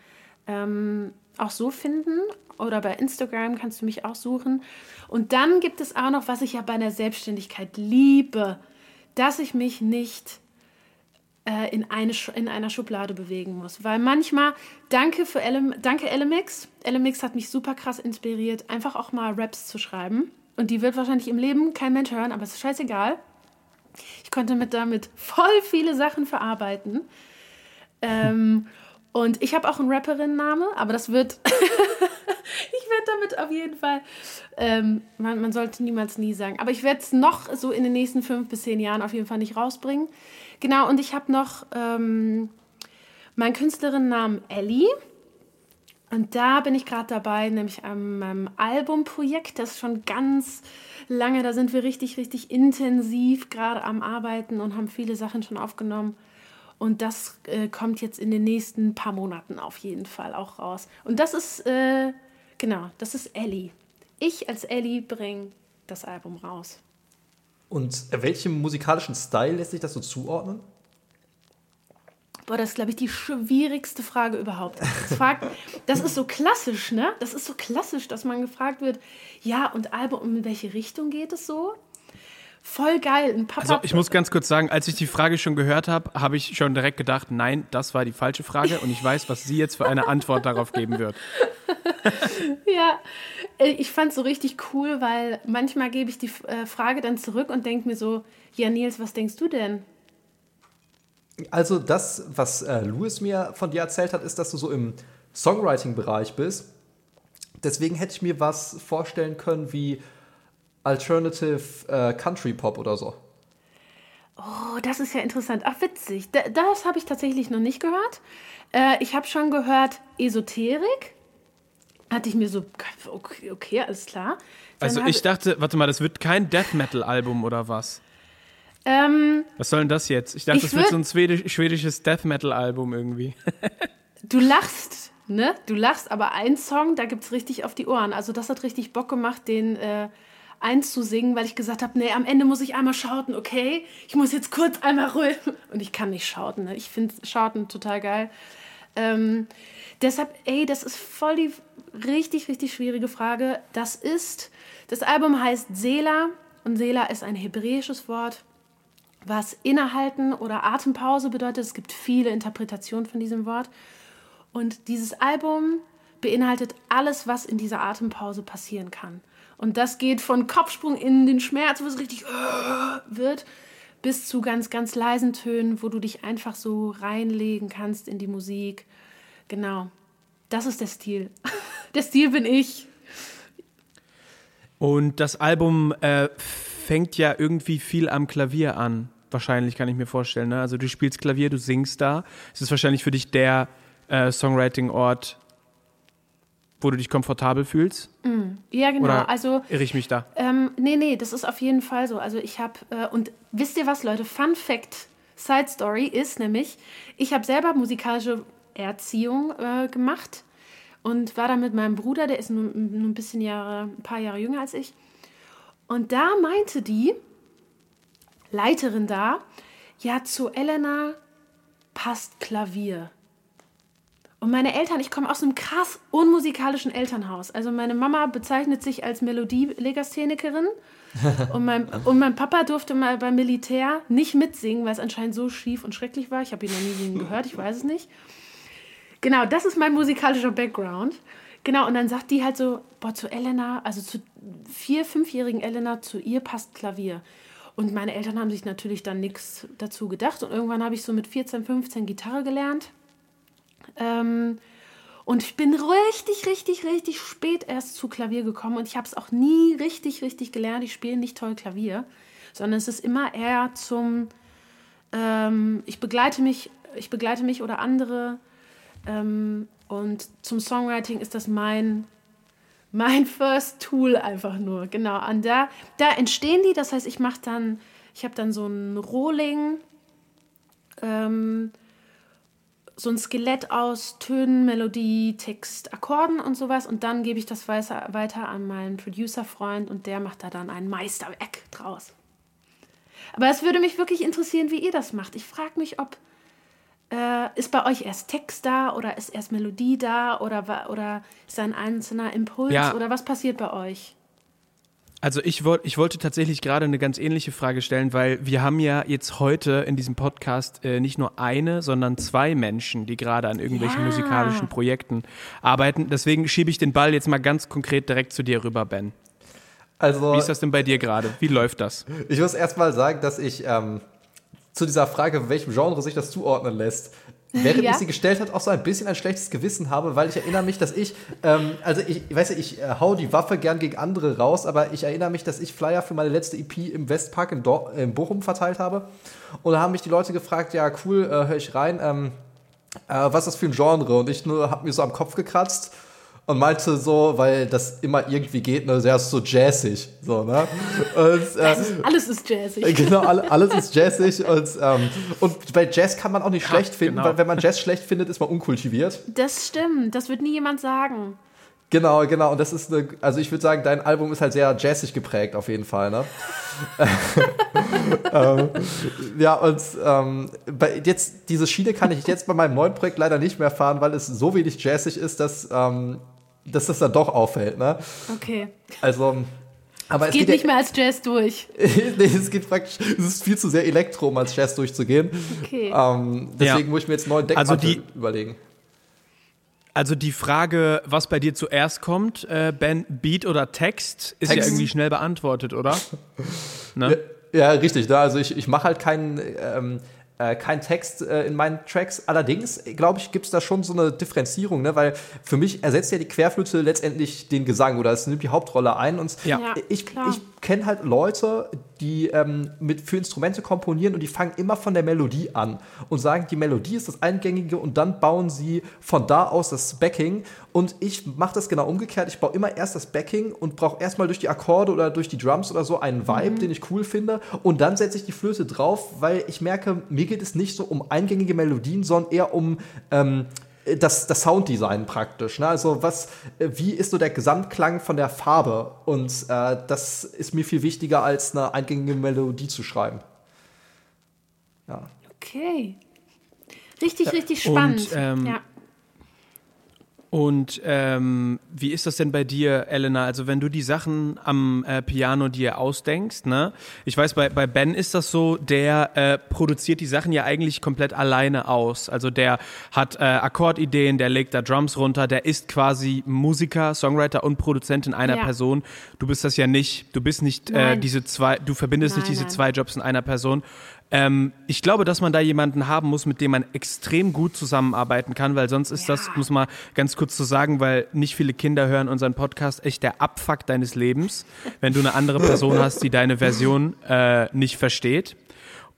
ähm, auch so finden. Oder bei Instagram kannst du mich auch suchen. Und dann gibt es auch noch, was ich ja bei der Selbstständigkeit liebe, dass ich mich nicht äh, in, eine, in einer Schublade bewegen muss. Weil manchmal, danke für Ele, danke Elemix. Elemix hat mich super krass inspiriert, einfach auch mal Raps zu schreiben. Und die wird wahrscheinlich im Leben kein Mensch hören, aber es ist scheißegal. Ich konnte mit damit voll viele Sachen verarbeiten. Ähm, und ich habe auch einen Rapperin-Name, aber das wird. (laughs) ich werde damit auf jeden Fall. Ähm, man, man, sollte niemals nie sagen. Aber ich werde es noch so in den nächsten fünf bis zehn Jahren auf jeden Fall nicht rausbringen. Genau, und ich habe noch ähm, meinen Künstlerinnennamen Ellie. Und da bin ich gerade dabei, nämlich an meinem Albumprojekt, das ist schon ganz lange, da sind wir richtig, richtig intensiv gerade am Arbeiten und haben viele Sachen schon aufgenommen. Und das äh, kommt jetzt in den nächsten paar Monaten auf jeden Fall auch raus. Und das ist, äh, genau, das ist Ellie. Ich als Ellie bringe das Album raus. Und welchem musikalischen Style lässt sich das so zuordnen? Boah, das ist, glaube ich, die schwierigste Frage überhaupt. Das, fragt, das ist so klassisch, ne? Das ist so klassisch, dass man gefragt wird, ja, und Album, in welche Richtung geht es so? Voll geil. Ein Papa also ich muss ganz kurz sagen, als ich die Frage schon gehört habe, habe ich schon direkt gedacht, nein, das war die falsche Frage und ich weiß, was sie jetzt für eine Antwort darauf geben wird. (laughs) ja, äh, ich fand es so richtig cool, weil manchmal gebe ich die äh, Frage dann zurück und denke mir so, ja Nils, was denkst du denn? Also das, was äh, Louis mir von dir erzählt hat, ist, dass du so im Songwriting-Bereich bist. Deswegen hätte ich mir was vorstellen können wie Alternative äh, Country Pop oder so. Oh, das ist ja interessant. Ach, witzig. D das habe ich tatsächlich noch nicht gehört. Äh, ich habe schon gehört Esoterik. Hatte ich mir so, okay, okay alles klar. Dann also ich dachte, warte mal, das wird kein Death Metal Album oder was? Ähm, Was soll denn das jetzt? Ich dachte, ich das wird so ein schwedisch, schwedisches Death Metal Album irgendwie. (laughs) du lachst, ne? Du lachst, aber ein Song, da gibt es richtig auf die Ohren. Also das hat richtig Bock gemacht, den äh, einzusingen, weil ich gesagt habe, nee, am Ende muss ich einmal schauten, okay? Ich muss jetzt kurz einmal ruhig. Und ich kann nicht schauten, ne? Ich finde Schauten total geil. Ähm, deshalb, ey, das ist voll die richtig, richtig schwierige Frage. Das ist, das Album heißt Sela und Sela ist ein hebräisches Wort was innehalten oder Atempause bedeutet. Es gibt viele Interpretationen von diesem Wort. Und dieses Album beinhaltet alles, was in dieser Atempause passieren kann. Und das geht von Kopfsprung in den Schmerz, wo es richtig wird, bis zu ganz, ganz leisen Tönen, wo du dich einfach so reinlegen kannst in die Musik. Genau. Das ist der Stil. (laughs) Der Stil bin ich. Und das Album äh, fängt ja irgendwie viel am Klavier an. Wahrscheinlich kann ich mir vorstellen. Ne? Also du spielst Klavier, du singst da. Es ist wahrscheinlich für dich der äh, Songwriting-Ort, wo du dich komfortabel fühlst. Ja, genau. Oder also irre ich mich da? Ähm, nee, nee, das ist auf jeden Fall so. Also ich habe, äh, und wisst ihr was, Leute? Fun Fact, Side Story ist nämlich, ich habe selber musikalische Erziehung äh, gemacht und war da mit meinem Bruder, der ist nur, nur ein bisschen Jahre, ein paar Jahre jünger als ich. Und da meinte die Leiterin da, ja, zu Elena passt Klavier. Und meine Eltern, ich komme aus einem krass unmusikalischen Elternhaus. Also meine Mama bezeichnet sich als Melodielegasthenikerin (laughs) und mein, und mein Papa durfte mal beim Militär nicht mitsingen, weil es anscheinend so schief und schrecklich war. Ich habe ihn noch nie singen gehört, ich weiß es nicht. Genau, das ist mein musikalischer Background. Genau, und dann sagt die halt so, boah, zu Elena, also zu vier-, fünfjährigen Elena, zu ihr passt Klavier. Und meine Eltern haben sich natürlich dann nichts dazu gedacht. Und irgendwann habe ich so mit 14, 15 Gitarre gelernt. Ähm, und ich bin richtig, richtig, richtig spät erst zu Klavier gekommen. Und ich habe es auch nie richtig, richtig gelernt. Ich spiele nicht toll Klavier, sondern es ist immer eher zum, ähm, ich begleite mich, ich begleite mich oder andere. Ähm, und zum Songwriting ist das mein, mein First Tool einfach nur. Genau, an da, da entstehen die. Das heißt, ich mache dann, ich habe dann so ein Rolling, ähm, so ein Skelett aus Tönen, Melodie, Text, Akkorden und sowas. Und dann gebe ich das weiter, an meinen Producer-Freund und der macht da dann ein Meisterwerk draus. Aber es würde mich wirklich interessieren, wie ihr das macht. Ich frage mich, ob äh, ist bei euch erst Text da oder ist erst Melodie da oder, oder ist ein einzelner Impuls Ja. oder was passiert bei euch? Also ich, wollt, ich wollte tatsächlich gerade eine ganz ähnliche Frage stellen, weil wir haben ja jetzt heute in diesem Podcast äh, nicht nur eine, sondern zwei Menschen, die gerade an irgendwelchen Ja. musikalischen Projekten arbeiten. Deswegen schiebe ich den Ball jetzt mal ganz konkret direkt zu dir rüber, Ben. Also, Wie ist das denn bei dir gerade? Wie läuft das? ich muss erstmal sagen, dass ich ähm, zu dieser Frage, welchem Genre sich das zuordnen lässt, während Ja. ich sie gestellt hat, auch so ein bisschen ein schlechtes Gewissen habe, weil ich erinnere mich, dass ich, ähm, also ich, ich weiß ja, ich äh, hau die Waffe gern gegen andere raus, aber ich erinnere mich, dass ich Flyer für meine letzte EP im Westpark in, Dor in Bochum verteilt habe. Und da haben mich die Leute gefragt, ja cool, äh, höre ich rein, ähm, äh, was ist das für ein Genre? Und ich nur habe mir so am Kopf gekratzt und meinte so, weil das immer irgendwie geht, ne, sehr so jazzig, so, ne? Und, äh, Alles ist jazzig. (laughs) Genau, alle- alles ist jazzig und, ähm, und bei Jazz kann man auch nicht schlecht finden, genau. weil wenn man Jazz schlecht findet, ist man unkultiviert. Das stimmt, das wird nie jemand sagen. Genau, genau. Und das ist eine, also ich würde sagen, dein Album ist halt sehr jazzig geprägt, auf jeden Fall, ne? (laughs) ähm, ja, und ähm, bei, jetzt, diese Schiene kann ich jetzt bei meinem neuen Projekt leider nicht mehr fahren, weil es so wenig jazzig ist, dass, ähm, dass das dann doch auffällt, ne? Okay. Also, aber es Geht ja- nicht mehr als Jazz durch. (laughs) nee, es geht praktisch, es ist viel zu sehr Elektro, um als Jazz durchzugehen. Okay. Ähm, deswegen Ja. muss ich mir jetzt einen neuen Also Deckmantel die- überlegen. Also die Frage, was bei dir zuerst kommt, äh, Ben, Beat oder Text, ist ja Text. irgendwie schnell beantwortet, oder? (laughs) Ne? Ja, richtig. Ne? Also ich, ich mache halt keinen ähm, äh, keinen Text äh, in meinen Tracks. Allerdings, glaube ich, gibt es da schon so eine Differenzierung, ne? weil für mich ersetzt ja die Querflöte letztendlich den Gesang oder es nimmt die Hauptrolle ein. Und Ja. Ja, ich, klar. ich kenne halt Leute, die ähm, mit, für Instrumente komponieren und die fangen immer von der Melodie an und sagen, die Melodie ist das Eingängige und dann bauen sie von da aus das Backing. Und ich mache das genau umgekehrt. Ich baue immer erst das Backing und brauche erstmal durch die Akkorde oder durch die Drums oder so einen Vibe, den ich cool finde. Und dann setze ich die Flöte drauf, weil ich merke, mir geht es nicht so um eingängige Melodien, sondern eher um ähm, das, das Sounddesign praktisch. Ne? Also was, äh, wie ist so der Gesamtklang von der Farbe? Und äh, das ist mir viel wichtiger, als eine eingängige Melodie zu schreiben. Ja. Okay. Richtig, richtig spannend. ähm, ja. Und ähm, wie ist das denn bei dir, Elena? Also wenn du die Sachen am äh, Piano dir ausdenkst, ne? Ich weiß, bei, bei Ben ist das so, der äh, produziert die Sachen ja eigentlich komplett alleine aus. Also der hat äh, Akkordideen, der legt da Drums runter, der ist quasi Musiker, Songwriter und Produzent in einer Ja. Person. Du bist das ja nicht. Du bist nicht äh, diese zwei, du verbindest nicht Nein, diese nein. zwei Jobs in einer Person. Ähm, ich glaube, dass man da jemanden haben muss, mit dem man extrem gut zusammenarbeiten kann, weil sonst ist ja. das, muss man ganz kurz zu sagen, weil nicht viele Kinder hören unseren Podcast, echt der Abfuck deines Lebens, wenn du eine andere Person hast, die deine Version äh, nicht versteht.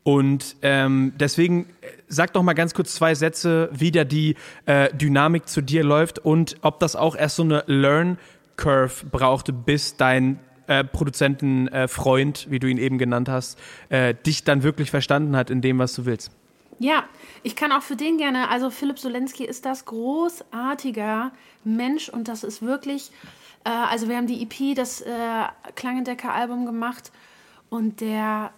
Und ähm, deswegen äh, sag doch mal ganz kurz zwei Sätze, wie da die äh, Dynamik zu dir läuft und ob das auch erst so eine Learn Curve brauchte, bis dein äh, Produzentenfreund, äh, wie du ihn eben genannt hast, äh, dich dann wirklich verstanden hat in dem, was du willst. Ja, ich kann auch für den gerne, also Philipp Solensky ist das großartiger Mensch und das ist wirklich, äh, also wir haben die EP, das äh, Klangendecker-Album gemacht und der,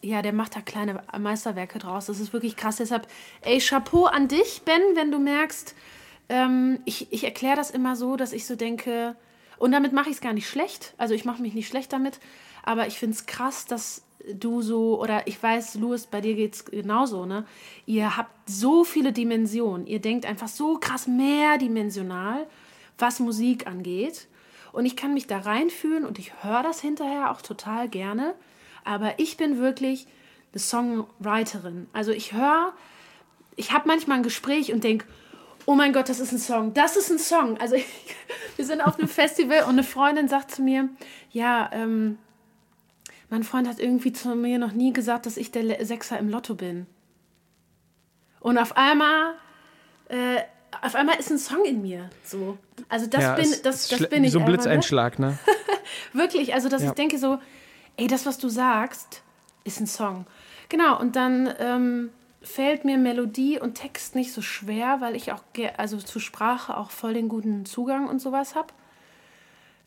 ja, der macht da kleine Meisterwerke draus. Das ist wirklich krass. Deshalb, ey, Chapeau an dich, Ben, wenn du merkst, ähm, ich, ich erkläre das immer so, dass ich so denke, und damit mache ich es gar nicht schlecht. Also ich mache mich nicht schlecht damit, aber ich finde es krass, dass du so, oder ich weiß, Louis, bei dir geht es genauso, ne? Ihr habt so viele Dimensionen. Ihr denkt einfach so krass mehrdimensional, was Musik angeht. Und ich kann mich da reinfühlen und ich höre das hinterher auch total gerne. Aber ich bin wirklich eine Songwriterin. Also ich höre, ich habe manchmal ein Gespräch und denke, oh mein Gott, das ist ein Song, das ist ein Song. Also (laughs) ich, wir sind auf einem Festival und eine Freundin sagt zu mir, ja, ähm, mein Freund hat irgendwie zu mir noch nie gesagt, dass ich der Sechser im Lotto bin. Und auf einmal, äh, auf einmal ist ein Song in mir. So. Also das ja, bin, das, das bin ich. So ein Blitzeinschlag, ne? (laughs) Wirklich, also dass ja. ich denke so, ey, das, was du sagst, ist ein Song. Genau, und dann ähm, fällt mir Melodie und Text nicht so schwer, weil ich auch also zu Sprache auch voll den guten Zugang und sowas habe.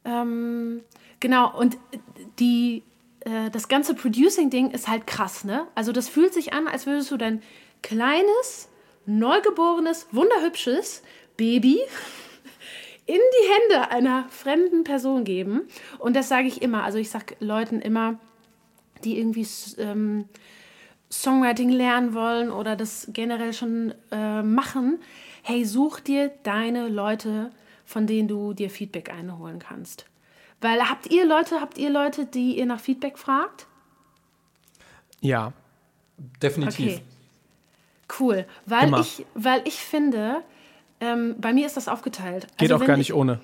Ähm, genau, und die, äh, das ganze Producing-Ding ist halt krass, ne? Also das fühlt sich an, als würdest du dein kleines, neugeborenes, wunderhübsches Baby (laughs) in die Hände einer fremden Person geben. Und das sage ich immer. Also ich sage Leuten immer, die irgendwie ähm, Songwriting lernen wollen oder das generell schon äh, machen, hey, such dir deine Leute, von denen du dir Feedback einholen kannst. Weil habt ihr Leute, habt ihr Leute, die ihr nach Feedback fragt? Ja. Definitiv. Okay. Cool. Weil ich, weil ich finde, ähm, bei mir ist das aufgeteilt. Geht also auch gar nicht ohne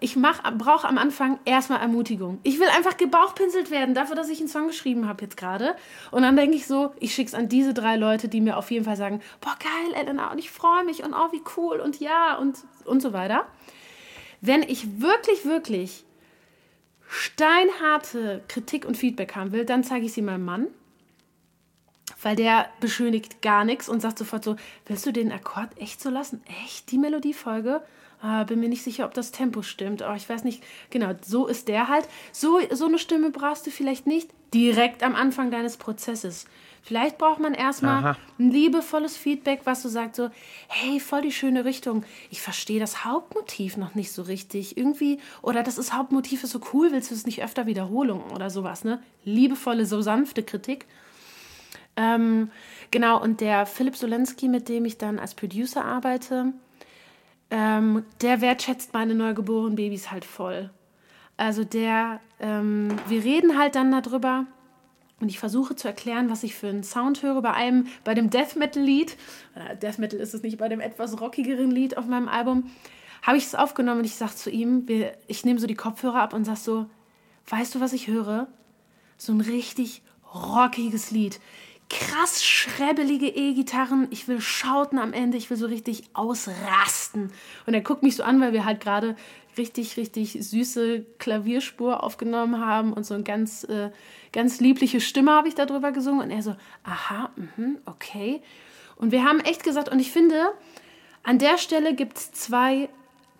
ich brauche am Anfang erstmal Ermutigung. Ich will einfach gebauchpinselt werden dafür, dass ich einen Song geschrieben habe jetzt gerade. Und dann denke ich so, ich schicke es an diese drei Leute, die mir auf jeden Fall sagen, boah, geil, Elena, und ich freue mich und oh, wie cool und ja und, und so weiter. Wenn ich wirklich, wirklich steinharte Kritik und Feedback haben will, dann zeige ich sie meinem Mann. Weil der beschönigt gar nichts und sagt sofort so, willst du den Akkord echt so lassen? Echt? Die Melodiefolge? Ah, bin mir nicht sicher, ob das Tempo stimmt. Aber ich weiß nicht, genau, so ist der halt. So, so eine Stimme brauchst du vielleicht nicht direkt am Anfang deines Prozesses. Vielleicht braucht man erstmal Aha. ein liebevolles Feedback, was du sagst so, hey, voll die schöne Richtung. Ich verstehe das Hauptmotiv noch nicht so richtig. Irgendwie, oder das ist Hauptmotiv ist so cool, willst du es nicht öfter Wiederholung oder sowas, ne? Liebevolle, so sanfte Kritik. Ähm, genau, und der Philipp Solensky, mit dem ich dann als Producer arbeite, ähm, der wertschätzt meine neugeborenen Babys halt voll. Also der, ähm, wir reden halt dann darüber und ich versuche zu erklären, was ich für einen Sound höre bei einem, bei dem Death Metal Lied. Äh, Death Metal ist es nicht, bei dem etwas rockigeren Lied auf meinem Album. Habe ich es aufgenommen und ich sage zu ihm, wir, ich nehme so die Kopfhörer ab und sage so, weißt du, was ich höre? So ein richtig rockiges Lied krass schrebbelige E-Gitarren. Ich will schauten am Ende, ich will so richtig ausrasten. Und er guckt mich so an, weil wir halt gerade richtig, richtig süße Klavierspur aufgenommen haben und so eine ganz, äh, ganz liebliche Stimme habe ich darüber gesungen. Und er so, aha, mh, okay. Und wir haben echt gesagt, und ich finde, an der Stelle gibt es zwei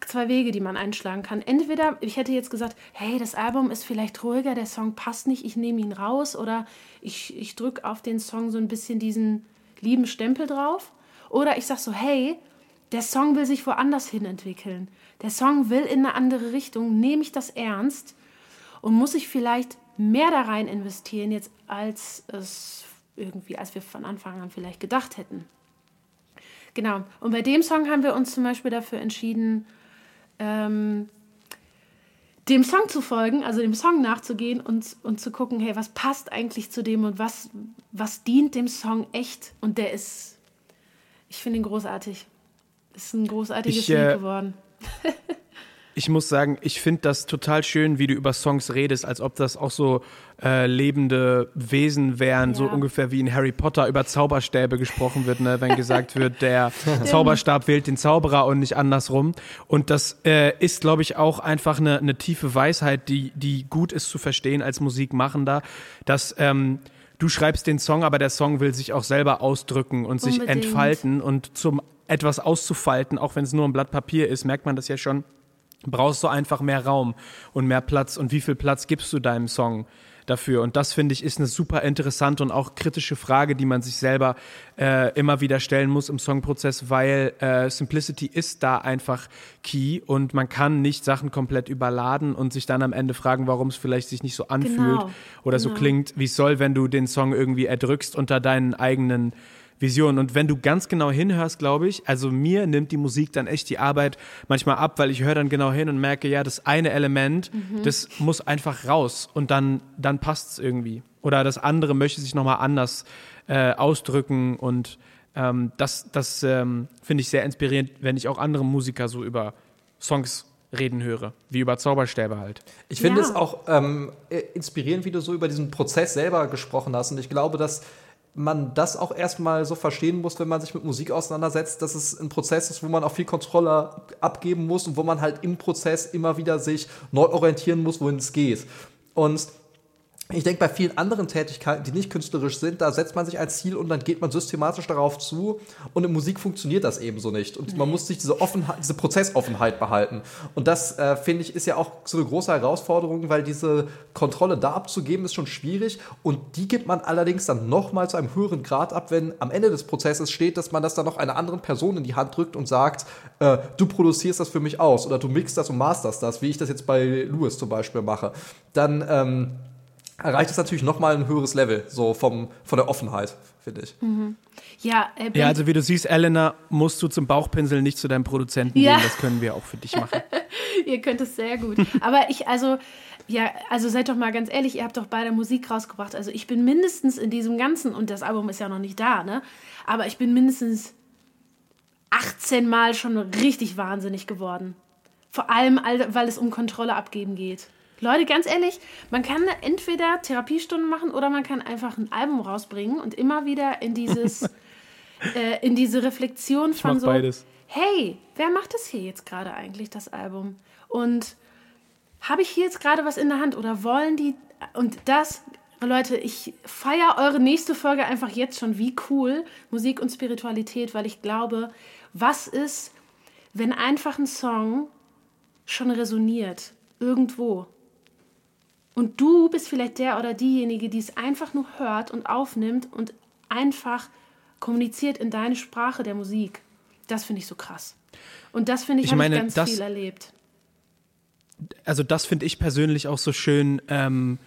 zwei Wege, die man einschlagen kann. Entweder, ich hätte jetzt gesagt, hey, das Album ist vielleicht ruhiger, der Song passt nicht, ich nehme ihn raus oder ich, ich drücke auf den Song so ein bisschen diesen lieben Stempel drauf. Oder ich sage so, hey, der Song will sich woanders hin entwickeln. Der Song will in eine andere Richtung. Nehme ich das ernst und muss ich vielleicht mehr da rein investieren jetzt, als es irgendwie, als wir von Anfang an vielleicht gedacht hätten. Genau. Und bei dem Song haben wir uns zum Beispiel dafür entschieden, ähm, dem Song zu folgen, also dem Song nachzugehen und, und zu gucken, hey, was passt eigentlich zu dem und was, was dient dem Song echt? Und der ist, ich finde ihn großartig. Ist ein großartiges Ich, äh, Lied geworden. (laughs) Ich muss sagen, ich finde das total schön, wie du über Songs redest, als ob das auch so äh, lebende Wesen wären, so Ja. ungefähr wie in Harry Potter über Zauberstäbe gesprochen wird, ne? wenn gesagt (laughs) wird, der Zauberstab wählt den Zauberer und nicht andersrum. Und das äh, ist, glaube ich, auch einfach eine, eine tiefe Weisheit, die, die gut ist zu verstehen als Musikmachender, dass ähm, du schreibst den Song, aber der Song will sich auch selber ausdrücken und sich Unbedingt. entfalten und zum etwas auszufalten, auch wenn es nur ein Blatt Papier ist, merkt man das ja schon brauchst du einfach mehr Raum und mehr Platz. Und wie viel Platz gibst du deinem Song dafür? Und das finde ich ist eine super interessante und auch kritische Frage, die man sich selber äh, immer wieder stellen muss im Songprozess, weil äh, Simplicity ist da einfach key und man kann nicht Sachen komplett überladen und sich dann am Ende fragen, warum es vielleicht sich nicht so anfühlt Genau, oder so genau. klingt, wie es soll, wenn du den Song irgendwie erdrückst unter deinen eigenen Visionen. Und wenn du ganz genau hinhörst, glaube ich, also mir nimmt die Musik dann echt die Arbeit manchmal ab, weil ich höre dann genau hin und merke, ja, das eine Element, Mhm. das muss einfach raus und dann, dann passt es irgendwie. Oder das andere möchte sich nochmal anders äh, ausdrücken und ähm, das, das ähm, finde ich sehr inspirierend, wenn ich auch andere Musiker so über Songs reden höre, wie über Zauberstäbe halt. Ich finde Ja. es auch ähm, äh, inspirierend, wie du so über diesen Prozess selber gesprochen hast. Und ich glaube, dass man das auch erstmal so verstehen muss, wenn man sich mit Musik auseinandersetzt, dass es ein Prozess ist, wo man auch viel Kontrolle abgeben muss und wo man halt im Prozess immer wieder sich neu orientieren muss, wohin es geht. Und ich denke, bei vielen anderen Tätigkeiten, die nicht künstlerisch sind, da setzt man sich ein Ziel und dann geht man systematisch darauf zu. Und in Musik funktioniert das eben so nicht. Und man muss sich diese Offenheit, diese Prozessoffenheit behalten. Und das, äh, finde ich, ist ja auch so eine große Herausforderung, weil diese Kontrolle da abzugeben, ist schon schwierig. Und die gibt man allerdings dann nochmal zu einem höheren Grad ab, wenn am Ende des Prozesses steht, dass man das dann noch einer anderen Person in die Hand drückt und sagt, äh, du produzierst das für mich aus oder du mixst das und masterst das, wie ich das jetzt bei Louis zum Beispiel mache. Dann, ähm, erreicht es natürlich nochmal ein höheres Level, so vom, von der Offenheit, finde ich. Ja, äh, Ja, also wie du siehst, Elena, musst du zum Bauchpinsel nicht zu deinem Produzenten Ja. gehen, das können wir auch für dich machen. (laughs) ihr könnt es sehr gut. Aber ich, also, ja, also seid doch mal ganz ehrlich, ihr habt doch beide Musik rausgebracht. Also ich bin mindestens in diesem Ganzen, und das Album ist ja noch nicht da, ne? Aber ich bin mindestens 18 Mal schon richtig wahnsinnig geworden. Vor allem, all- weil es um Kontrolle abgeben geht. Leute, ganz ehrlich, man kann entweder Therapiestunden machen oder man kann einfach ein Album rausbringen und immer wieder in dieses, (laughs) äh, in diese Reflexion von mach so, beides. hey, wer macht das hier jetzt gerade eigentlich, das Album? Und habe ich hier jetzt gerade was in der Hand oder wollen die, und das, Leute, ich feiere eure nächste Folge einfach jetzt schon, wie cool, Musik und Spiritualität, weil ich glaube, was ist, wenn einfach ein Song schon resoniert, irgendwo. Und du bist vielleicht der oder diejenige, die es einfach nur hört und aufnimmt und einfach kommuniziert in deine Sprache der Musik. Das finde ich so krass. Und das finde ich, Ich habe ich ganz das- viel erlebt. also das finde ich persönlich auch so schön, ähm,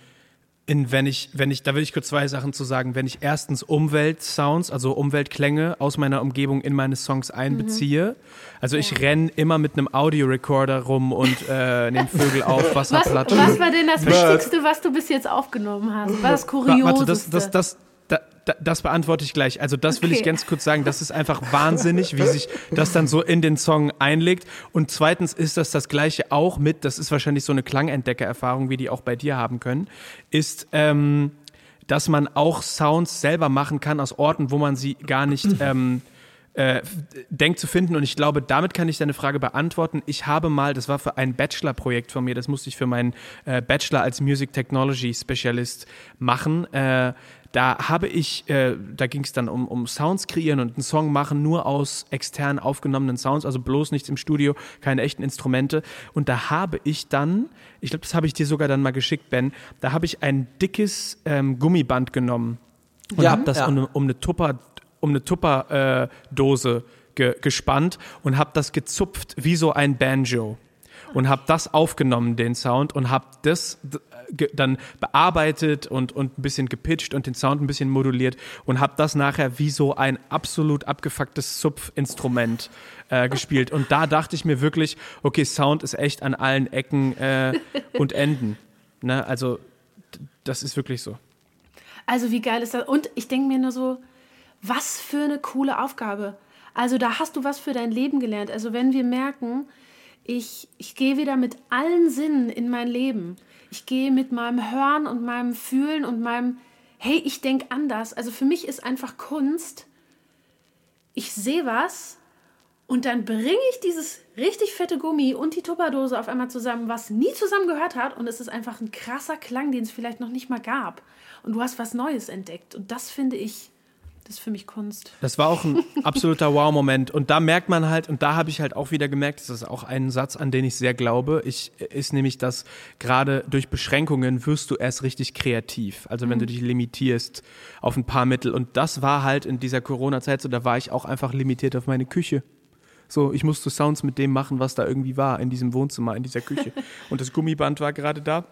in, wenn ich, wenn ich, da will ich kurz zwei Sachen zu sagen, wenn ich erstens Umweltsounds, also Umweltklänge aus meiner Umgebung in meine Songs einbeziehe. Also ich renn immer mit einem Audiorecorder rum und äh, nehme (laughs) Vögel auf, Was, Wasserplatschen. was war denn das Bird. Wichtigste, was du bis jetzt aufgenommen hast? Was das Kurioseste? Warte, das, das, das, da, da, das beantworte ich gleich. Also das will ich Okay. ganz kurz sagen. Das ist einfach wahnsinnig, wie sich das dann so in den Song einlegt. Und zweitens ist das das Gleiche auch mit, das ist wahrscheinlich so eine Klangentdecker-Erfahrung, wie die auch bei dir haben können, ist, ähm, dass man auch Sounds selber machen kann aus Orten, wo man sie gar nicht (clears throat) ähm, äh, denkt zu finden. Und ich glaube, damit kann ich deine Frage beantworten. Ich habe mal, das war für ein Bachelor-Projekt von mir, das musste ich für meinen äh, Bachelor als Music Technology Specialist machen. Äh, da habe ich, äh, da ging es dann um, um Sounds kreieren und einen Song machen, nur aus extern aufgenommenen Sounds, also bloß nichts im Studio, keine echten Instrumente. Und da habe ich dann, ich glaube, das habe ich dir sogar dann mal geschickt, Ben, da habe ich ein dickes ähm, Gummiband genommen und Ja, habe das ja. um, eine- um eine Tupper, um eine Tupper äh, ge gespannt und habe das gezupft wie so ein Banjo und habe das aufgenommen den Sound und habe das dann bearbeitet und, und ein bisschen gepitcht und den Sound ein bisschen moduliert und habe das nachher wie so ein absolut abgefucktes Zupfinstrument äh, gespielt. Und da dachte ich mir wirklich, okay, Sound ist echt an allen Ecken äh, und Enden. Ne? Also das ist wirklich so. Also wie geil ist das? Und ich denke mir nur so, was für eine coole Aufgabe. Also da hast du was für dein Leben gelernt. Also wenn wir merken, ich, ich gehe wieder mit allen Sinnen in mein Leben. Ich gehe mit meinem Hören und meinem Fühlen und meinem, hey, ich denke anders. Also für mich ist einfach Kunst, ich sehe was und dann bringe ich dieses richtig fette Gummi und die Tupperdose auf einmal zusammen, was nie zusammen gehört hat. Und es ist einfach ein krasser Klang, den es vielleicht noch nicht mal gab. Und du hast was Neues entdeckt. Und das finde ich, das ist für mich Kunst. Das war auch ein (laughs) absoluter Wow-Moment. Und da merkt man halt, und da habe ich halt auch wieder gemerkt, das ist auch ein Satz, an den ich sehr glaube, ich, ist nämlich, dass gerade durch Beschränkungen wirst du erst richtig kreativ. Also wenn mhm. du dich limitierst auf ein paar Mittel. Und das war halt in dieser Corona-Zeit so, da war ich auch einfach limitiert auf meine Küche. So, ich musste Sounds mit dem machen, was da irgendwie war, in diesem Wohnzimmer, in dieser Küche. (laughs) Und das Gummiband war gerade da.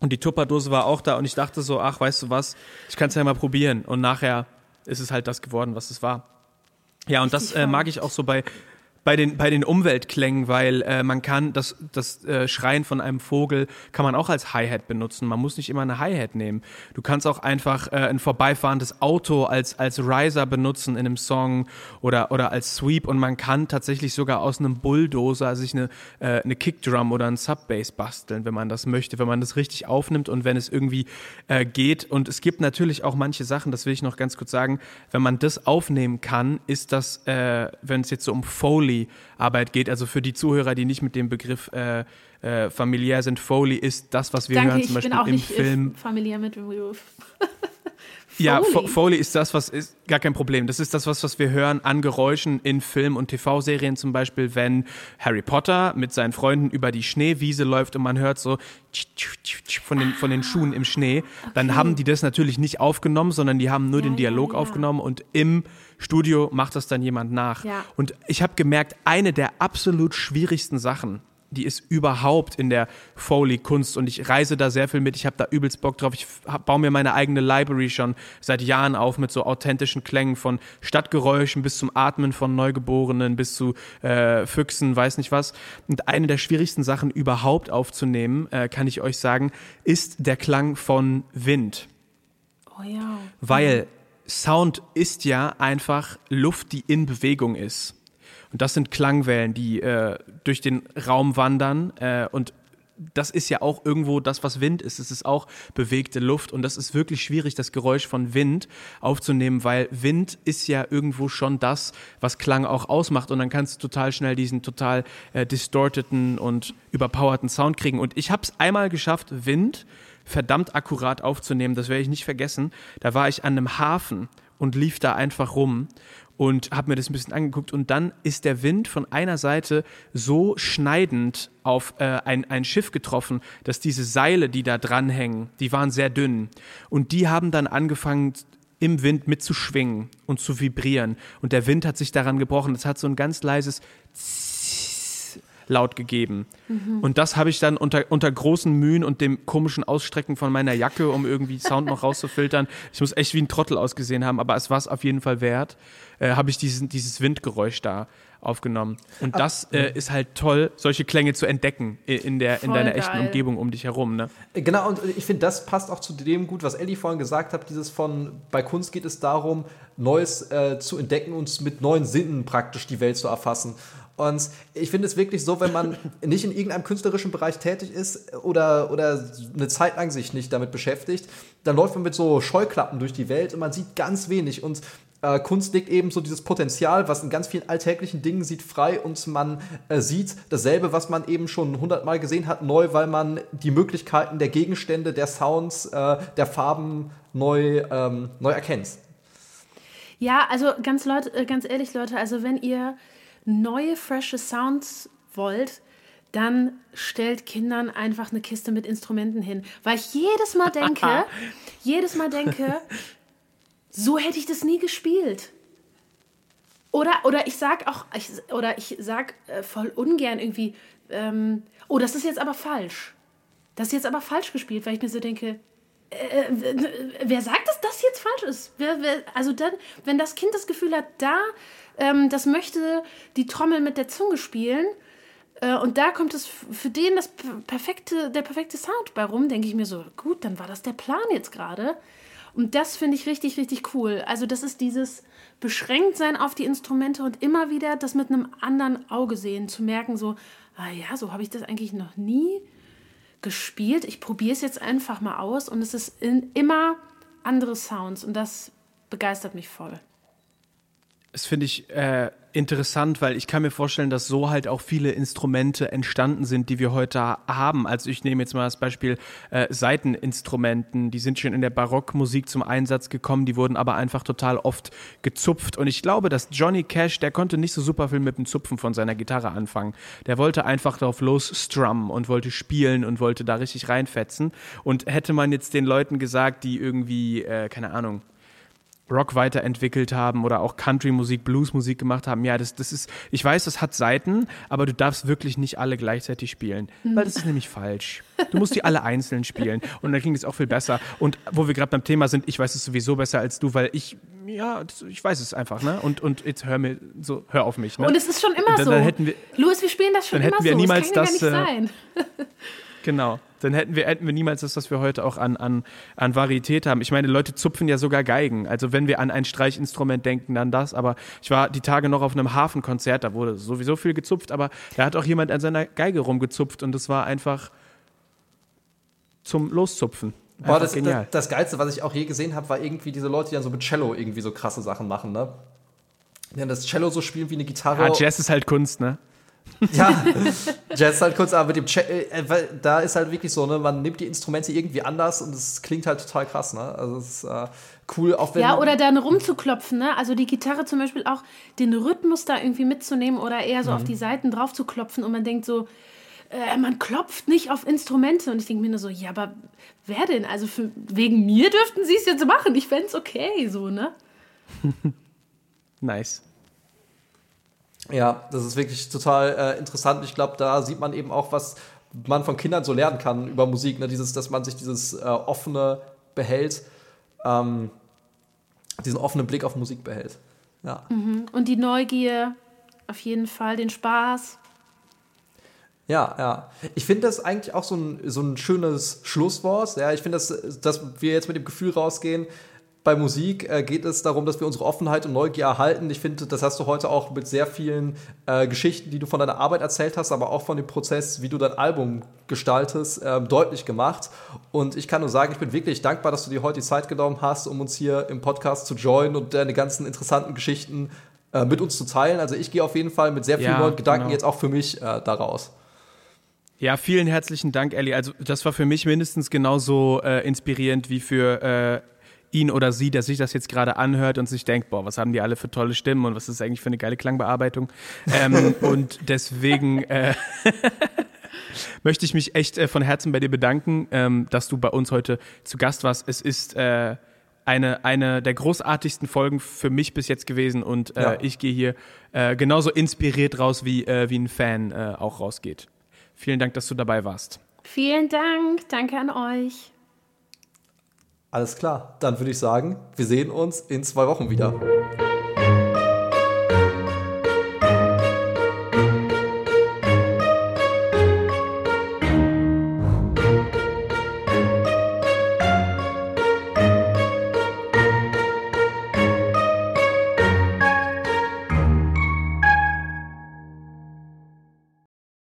Und die Tupperdose war auch da. Und ich dachte so, ach, weißt du was, ich kann es ja mal probieren. Und nachher ist es halt das geworden, was es war. Ja, und das äh, mag ich auch so bei bei den, bei den Umweltklängen, weil äh, man kann das, das äh, Schreien von einem Vogel kann man auch als Hi-Hat benutzen. Man muss nicht immer eine Hi-Hat nehmen. Du kannst auch einfach äh, ein vorbeifahrendes Auto als, als Riser benutzen in einem Song oder, oder als Sweep und man kann tatsächlich sogar aus einem Bulldozer sich eine, äh, eine Kickdrum oder ein Subbass basteln, wenn man das möchte, wenn man das richtig aufnimmt und wenn es irgendwie äh, geht. Und es gibt natürlich auch manche Sachen, das will ich noch ganz kurz sagen, wenn man das aufnehmen kann, ist das, äh, wenn es jetzt so um Foley Foley-Arbeit geht. Also für die Zuhörer, die nicht mit dem Begriff äh, äh, familiär sind, Foley ist das, was wir Danke, hören, zum Beispiel im Film. familiär mit Begriff. (laughs) Foley. Ja, Foley ist das, was ist gar kein Problem. Das ist das, was, was wir hören an Geräuschen in Film- und TV-Serien zum Beispiel, wenn Harry Potter mit seinen Freunden über die Schneewiese läuft und man hört so von den, von den Schuhen im Schnee. Okay. Dann haben die das natürlich nicht aufgenommen, sondern die haben nur ja, den Dialog ja, ja. aufgenommen und im Studio macht das dann jemand nach. Und ich habe gemerkt, eine der absolut schwierigsten Sachen, die ist überhaupt in der Foley-Kunst und ich reise da sehr viel mit. Ich habe da übelst Bock drauf. Ich baue mir meine eigene Library schon seit Jahren auf mit so authentischen Klängen von Stadtgeräuschen bis zum Atmen von Neugeborenen bis zu äh, Füchsen, weiß nicht was. Und eine der schwierigsten Sachen überhaupt aufzunehmen, äh, kann ich euch sagen, ist der Klang von Wind. Oh ja. Weil Sound ist ja einfach Luft, die in Bewegung ist. Und das sind Klangwellen, die äh, durch den Raum wandern äh, und das ist ja auch irgendwo das, was Wind ist. Es ist auch bewegte Luft und das ist wirklich schwierig, das Geräusch von Wind aufzunehmen, weil Wind ist ja irgendwo schon das, was Klang auch ausmacht und dann kannst du total schnell diesen total äh, distorteten und überpowerten Sound kriegen. Und ich habe es einmal geschafft, Wind verdammt akkurat aufzunehmen. Das werde ich nicht vergessen. Da war ich an einem Hafen und lief da einfach rum und habe mir das ein bisschen angeguckt und dann ist der Wind von einer Seite so schneidend auf äh, ein, ein Schiff getroffen, dass diese Seile, die da dranhängen, die waren sehr dünn und die haben dann angefangen im Wind mitzuschwingen und zu vibrieren und der Wind hat sich daran gebrochen. Es hat so ein ganz leises laut gegeben. Mhm. Und das habe ich dann unter, unter großen Mühen und dem komischen Ausstrecken von meiner Jacke, um irgendwie Sound noch rauszufiltern. Ich muss echt wie ein Trottel ausgesehen haben, aber es war es auf jeden Fall wert, äh, habe ich diesen, dieses Windgeräusch da aufgenommen. Und das äh, ist halt toll, solche Klänge zu entdecken in, der, in deiner geil. echten Umgebung um dich herum. Ne? Genau, und ich finde, das passt auch zu dem gut, was Ellie vorhin gesagt hat, dieses von, bei Kunst geht es darum, Neues äh, zu entdecken und mit neuen Sinnen praktisch die Welt zu erfassen. Und ich finde es wirklich so, wenn man (laughs) nicht in irgendeinem künstlerischen Bereich tätig ist oder, oder eine Zeit lang sich nicht damit beschäftigt, dann läuft man mit so Scheuklappen durch die Welt und man sieht ganz wenig. Und äh, Kunst legt eben so dieses Potenzial, was in ganz vielen alltäglichen Dingen sieht, frei und man äh, sieht dasselbe, was man eben schon hundertmal gesehen hat, neu, weil man die Möglichkeiten der Gegenstände, der Sounds, äh, der Farben neu, ähm, neu erkennt. Ja, also ganz, Leute, äh, ganz ehrlich, Leute, also wenn ihr neue, frische Sounds wollt, dann stellt Kindern einfach eine Kiste mit Instrumenten hin. Weil ich jedes Mal denke, (laughs) jedes Mal denke, so hätte ich das nie gespielt. Oder, oder ich sag auch, ich, oder ich sag äh, voll ungern irgendwie, ähm, oh, das ist jetzt aber falsch. das ist jetzt aber falsch gespielt, weil ich mir so denke, äh, wer sagt, dass das jetzt falsch ist? Wer, wer, also dann, wenn das Kind das Gefühl hat, da, ähm, das möchte die Trommel mit der Zunge spielen äh, und da kommt es für den das perfekte, der perfekte Sound bei rum, denke ich mir so, gut, dann war das der Plan jetzt gerade. Und das finde ich richtig, richtig cool. Also das ist dieses Beschränktsein auf die Instrumente und immer wieder das mit einem anderen Auge sehen, zu merken so, ah ja, so habe ich das eigentlich noch nie gespielt. Ich probiere es jetzt einfach mal aus und es ist in, immer andere Sounds und das begeistert mich voll. Das finde ich äh, interessant, weil ich kann mir vorstellen, dass so halt auch viele Instrumente entstanden sind, die wir heute haben. Also ich nehme jetzt mal das Beispiel äh, Saiteninstrumenten, die sind schon in der Barockmusik zum Einsatz gekommen, die wurden aber einfach total oft gezupft. Und ich glaube, dass Johnny Cash, der konnte nicht so super viel mit dem Zupfen von seiner Gitarre anfangen. Der wollte einfach darauf losstrummen und wollte spielen und wollte da richtig reinfetzen. Und hätte man jetzt den Leuten gesagt, die irgendwie, äh, keine Ahnung, Rock weiterentwickelt haben oder auch Country-Musik, Blues-Musik gemacht haben. Ja, das, das ist, ich weiß, das hat Seiten, aber du darfst wirklich nicht alle gleichzeitig spielen, weil das ist nämlich falsch. Du musst die alle einzeln spielen und dann klingt es auch viel besser. Und wo wir gerade beim Thema sind, ich weiß es sowieso besser als du, weil ich, ja, ich weiß es einfach, ne? Und, und jetzt hör mir, so, hör auf mich. Ne? Und es ist schon immer dann, so. Dann hätten wir, Louis, wir spielen das schon dann immer hätten wir so. Niemals das, das kann ja nicht äh, sein. (laughs) Genau. Dann hätten wir, hätten wir niemals das, was wir heute auch an, an, an Varietät haben. Ich meine, Leute zupfen ja sogar Geigen. Also wenn wir an ein Streichinstrument denken, dann das. Aber ich war die Tage noch auf einem Hafenkonzert, da wurde sowieso viel gezupft, aber da hat auch jemand an seiner Geige rumgezupft und das war einfach zum Loszupfen. Boah, das, das, das, Geilste, was ich auch je gesehen habe, war irgendwie diese Leute, die dann so mit Cello irgendwie so krasse Sachen machen, ne? Die dann das Cello so spielen wie eine Gitarre. Ja, Jazz ist halt Kunst, ne? (laughs) Ja, Jazz halt kurz, aber mit dem Ch äh, da ist halt wirklich so, ne, man nimmt die Instrumente irgendwie anders und es klingt halt total krass, ne? Also es ist äh, cool, auch wenn. Ja, oder dann rumzuklopfen, ne? Also die Gitarre zum Beispiel auch den Rhythmus da irgendwie mitzunehmen oder eher so mhm. auf die Seiten drauf zu klopfen und man denkt so, äh, man klopft nicht auf Instrumente. Und ich denke mir nur so, ja, aber wer denn? Also für, wegen mir dürften sie es jetzt machen. Ich fände es okay, so, ne? (laughs) nice. Ja, das ist wirklich total äh, interessant. Ich glaube, da sieht man eben auch, was man von Kindern so lernen kann über Musik. Ne? Dieses, dass man sich dieses äh, offene behält, ähm, diesen offenen Blick auf Musik behält. Ja. Mhm. Und die Neugier, auf jeden Fall, den Spaß. Ja, ja. Ich finde das eigentlich auch so ein, so ein schönes Schlusswort. Ja, ich finde, dass, dass wir jetzt mit dem Gefühl rausgehen, bei Musik äh, geht es darum, dass wir unsere Offenheit und Neugier erhalten. Ich finde, das hast du heute auch mit sehr vielen äh, Geschichten, die du von deiner Arbeit erzählt hast, aber auch von dem Prozess, wie du dein Album gestaltest, äh, deutlich gemacht. Und ich kann nur sagen, ich bin wirklich dankbar, dass du dir heute die Zeit genommen hast, um uns hier im Podcast zu joinen und deine ganzen interessanten Geschichten äh, mit uns zu teilen. Also ich gehe auf jeden Fall mit sehr vielen ja, neuen Gedanken genau. jetzt auch für mich äh, daraus. Ja, vielen herzlichen Dank, Ellie. Also das war für mich mindestens genauso äh, inspirierend wie für äh, ihn oder sie, der sich das jetzt gerade anhört und sich denkt, boah, was haben die alle für tolle Stimmen und was ist eigentlich für eine geile Klangbearbeitung. Ähm, (laughs) und deswegen äh, (laughs) möchte ich mich echt äh, von Herzen bei dir bedanken, ähm, dass du bei uns heute zu Gast warst. Es ist äh, eine, eine der großartigsten Folgen für mich bis jetzt gewesen und äh, ja. ich gehe hier äh, genauso inspiriert raus, wie, äh, wie ein Fan äh, auch rausgeht. Vielen Dank, dass du dabei warst. Vielen Dank. Danke an euch. Alles klar, dann würde ich sagen, wir sehen uns in zwei Wochen wieder.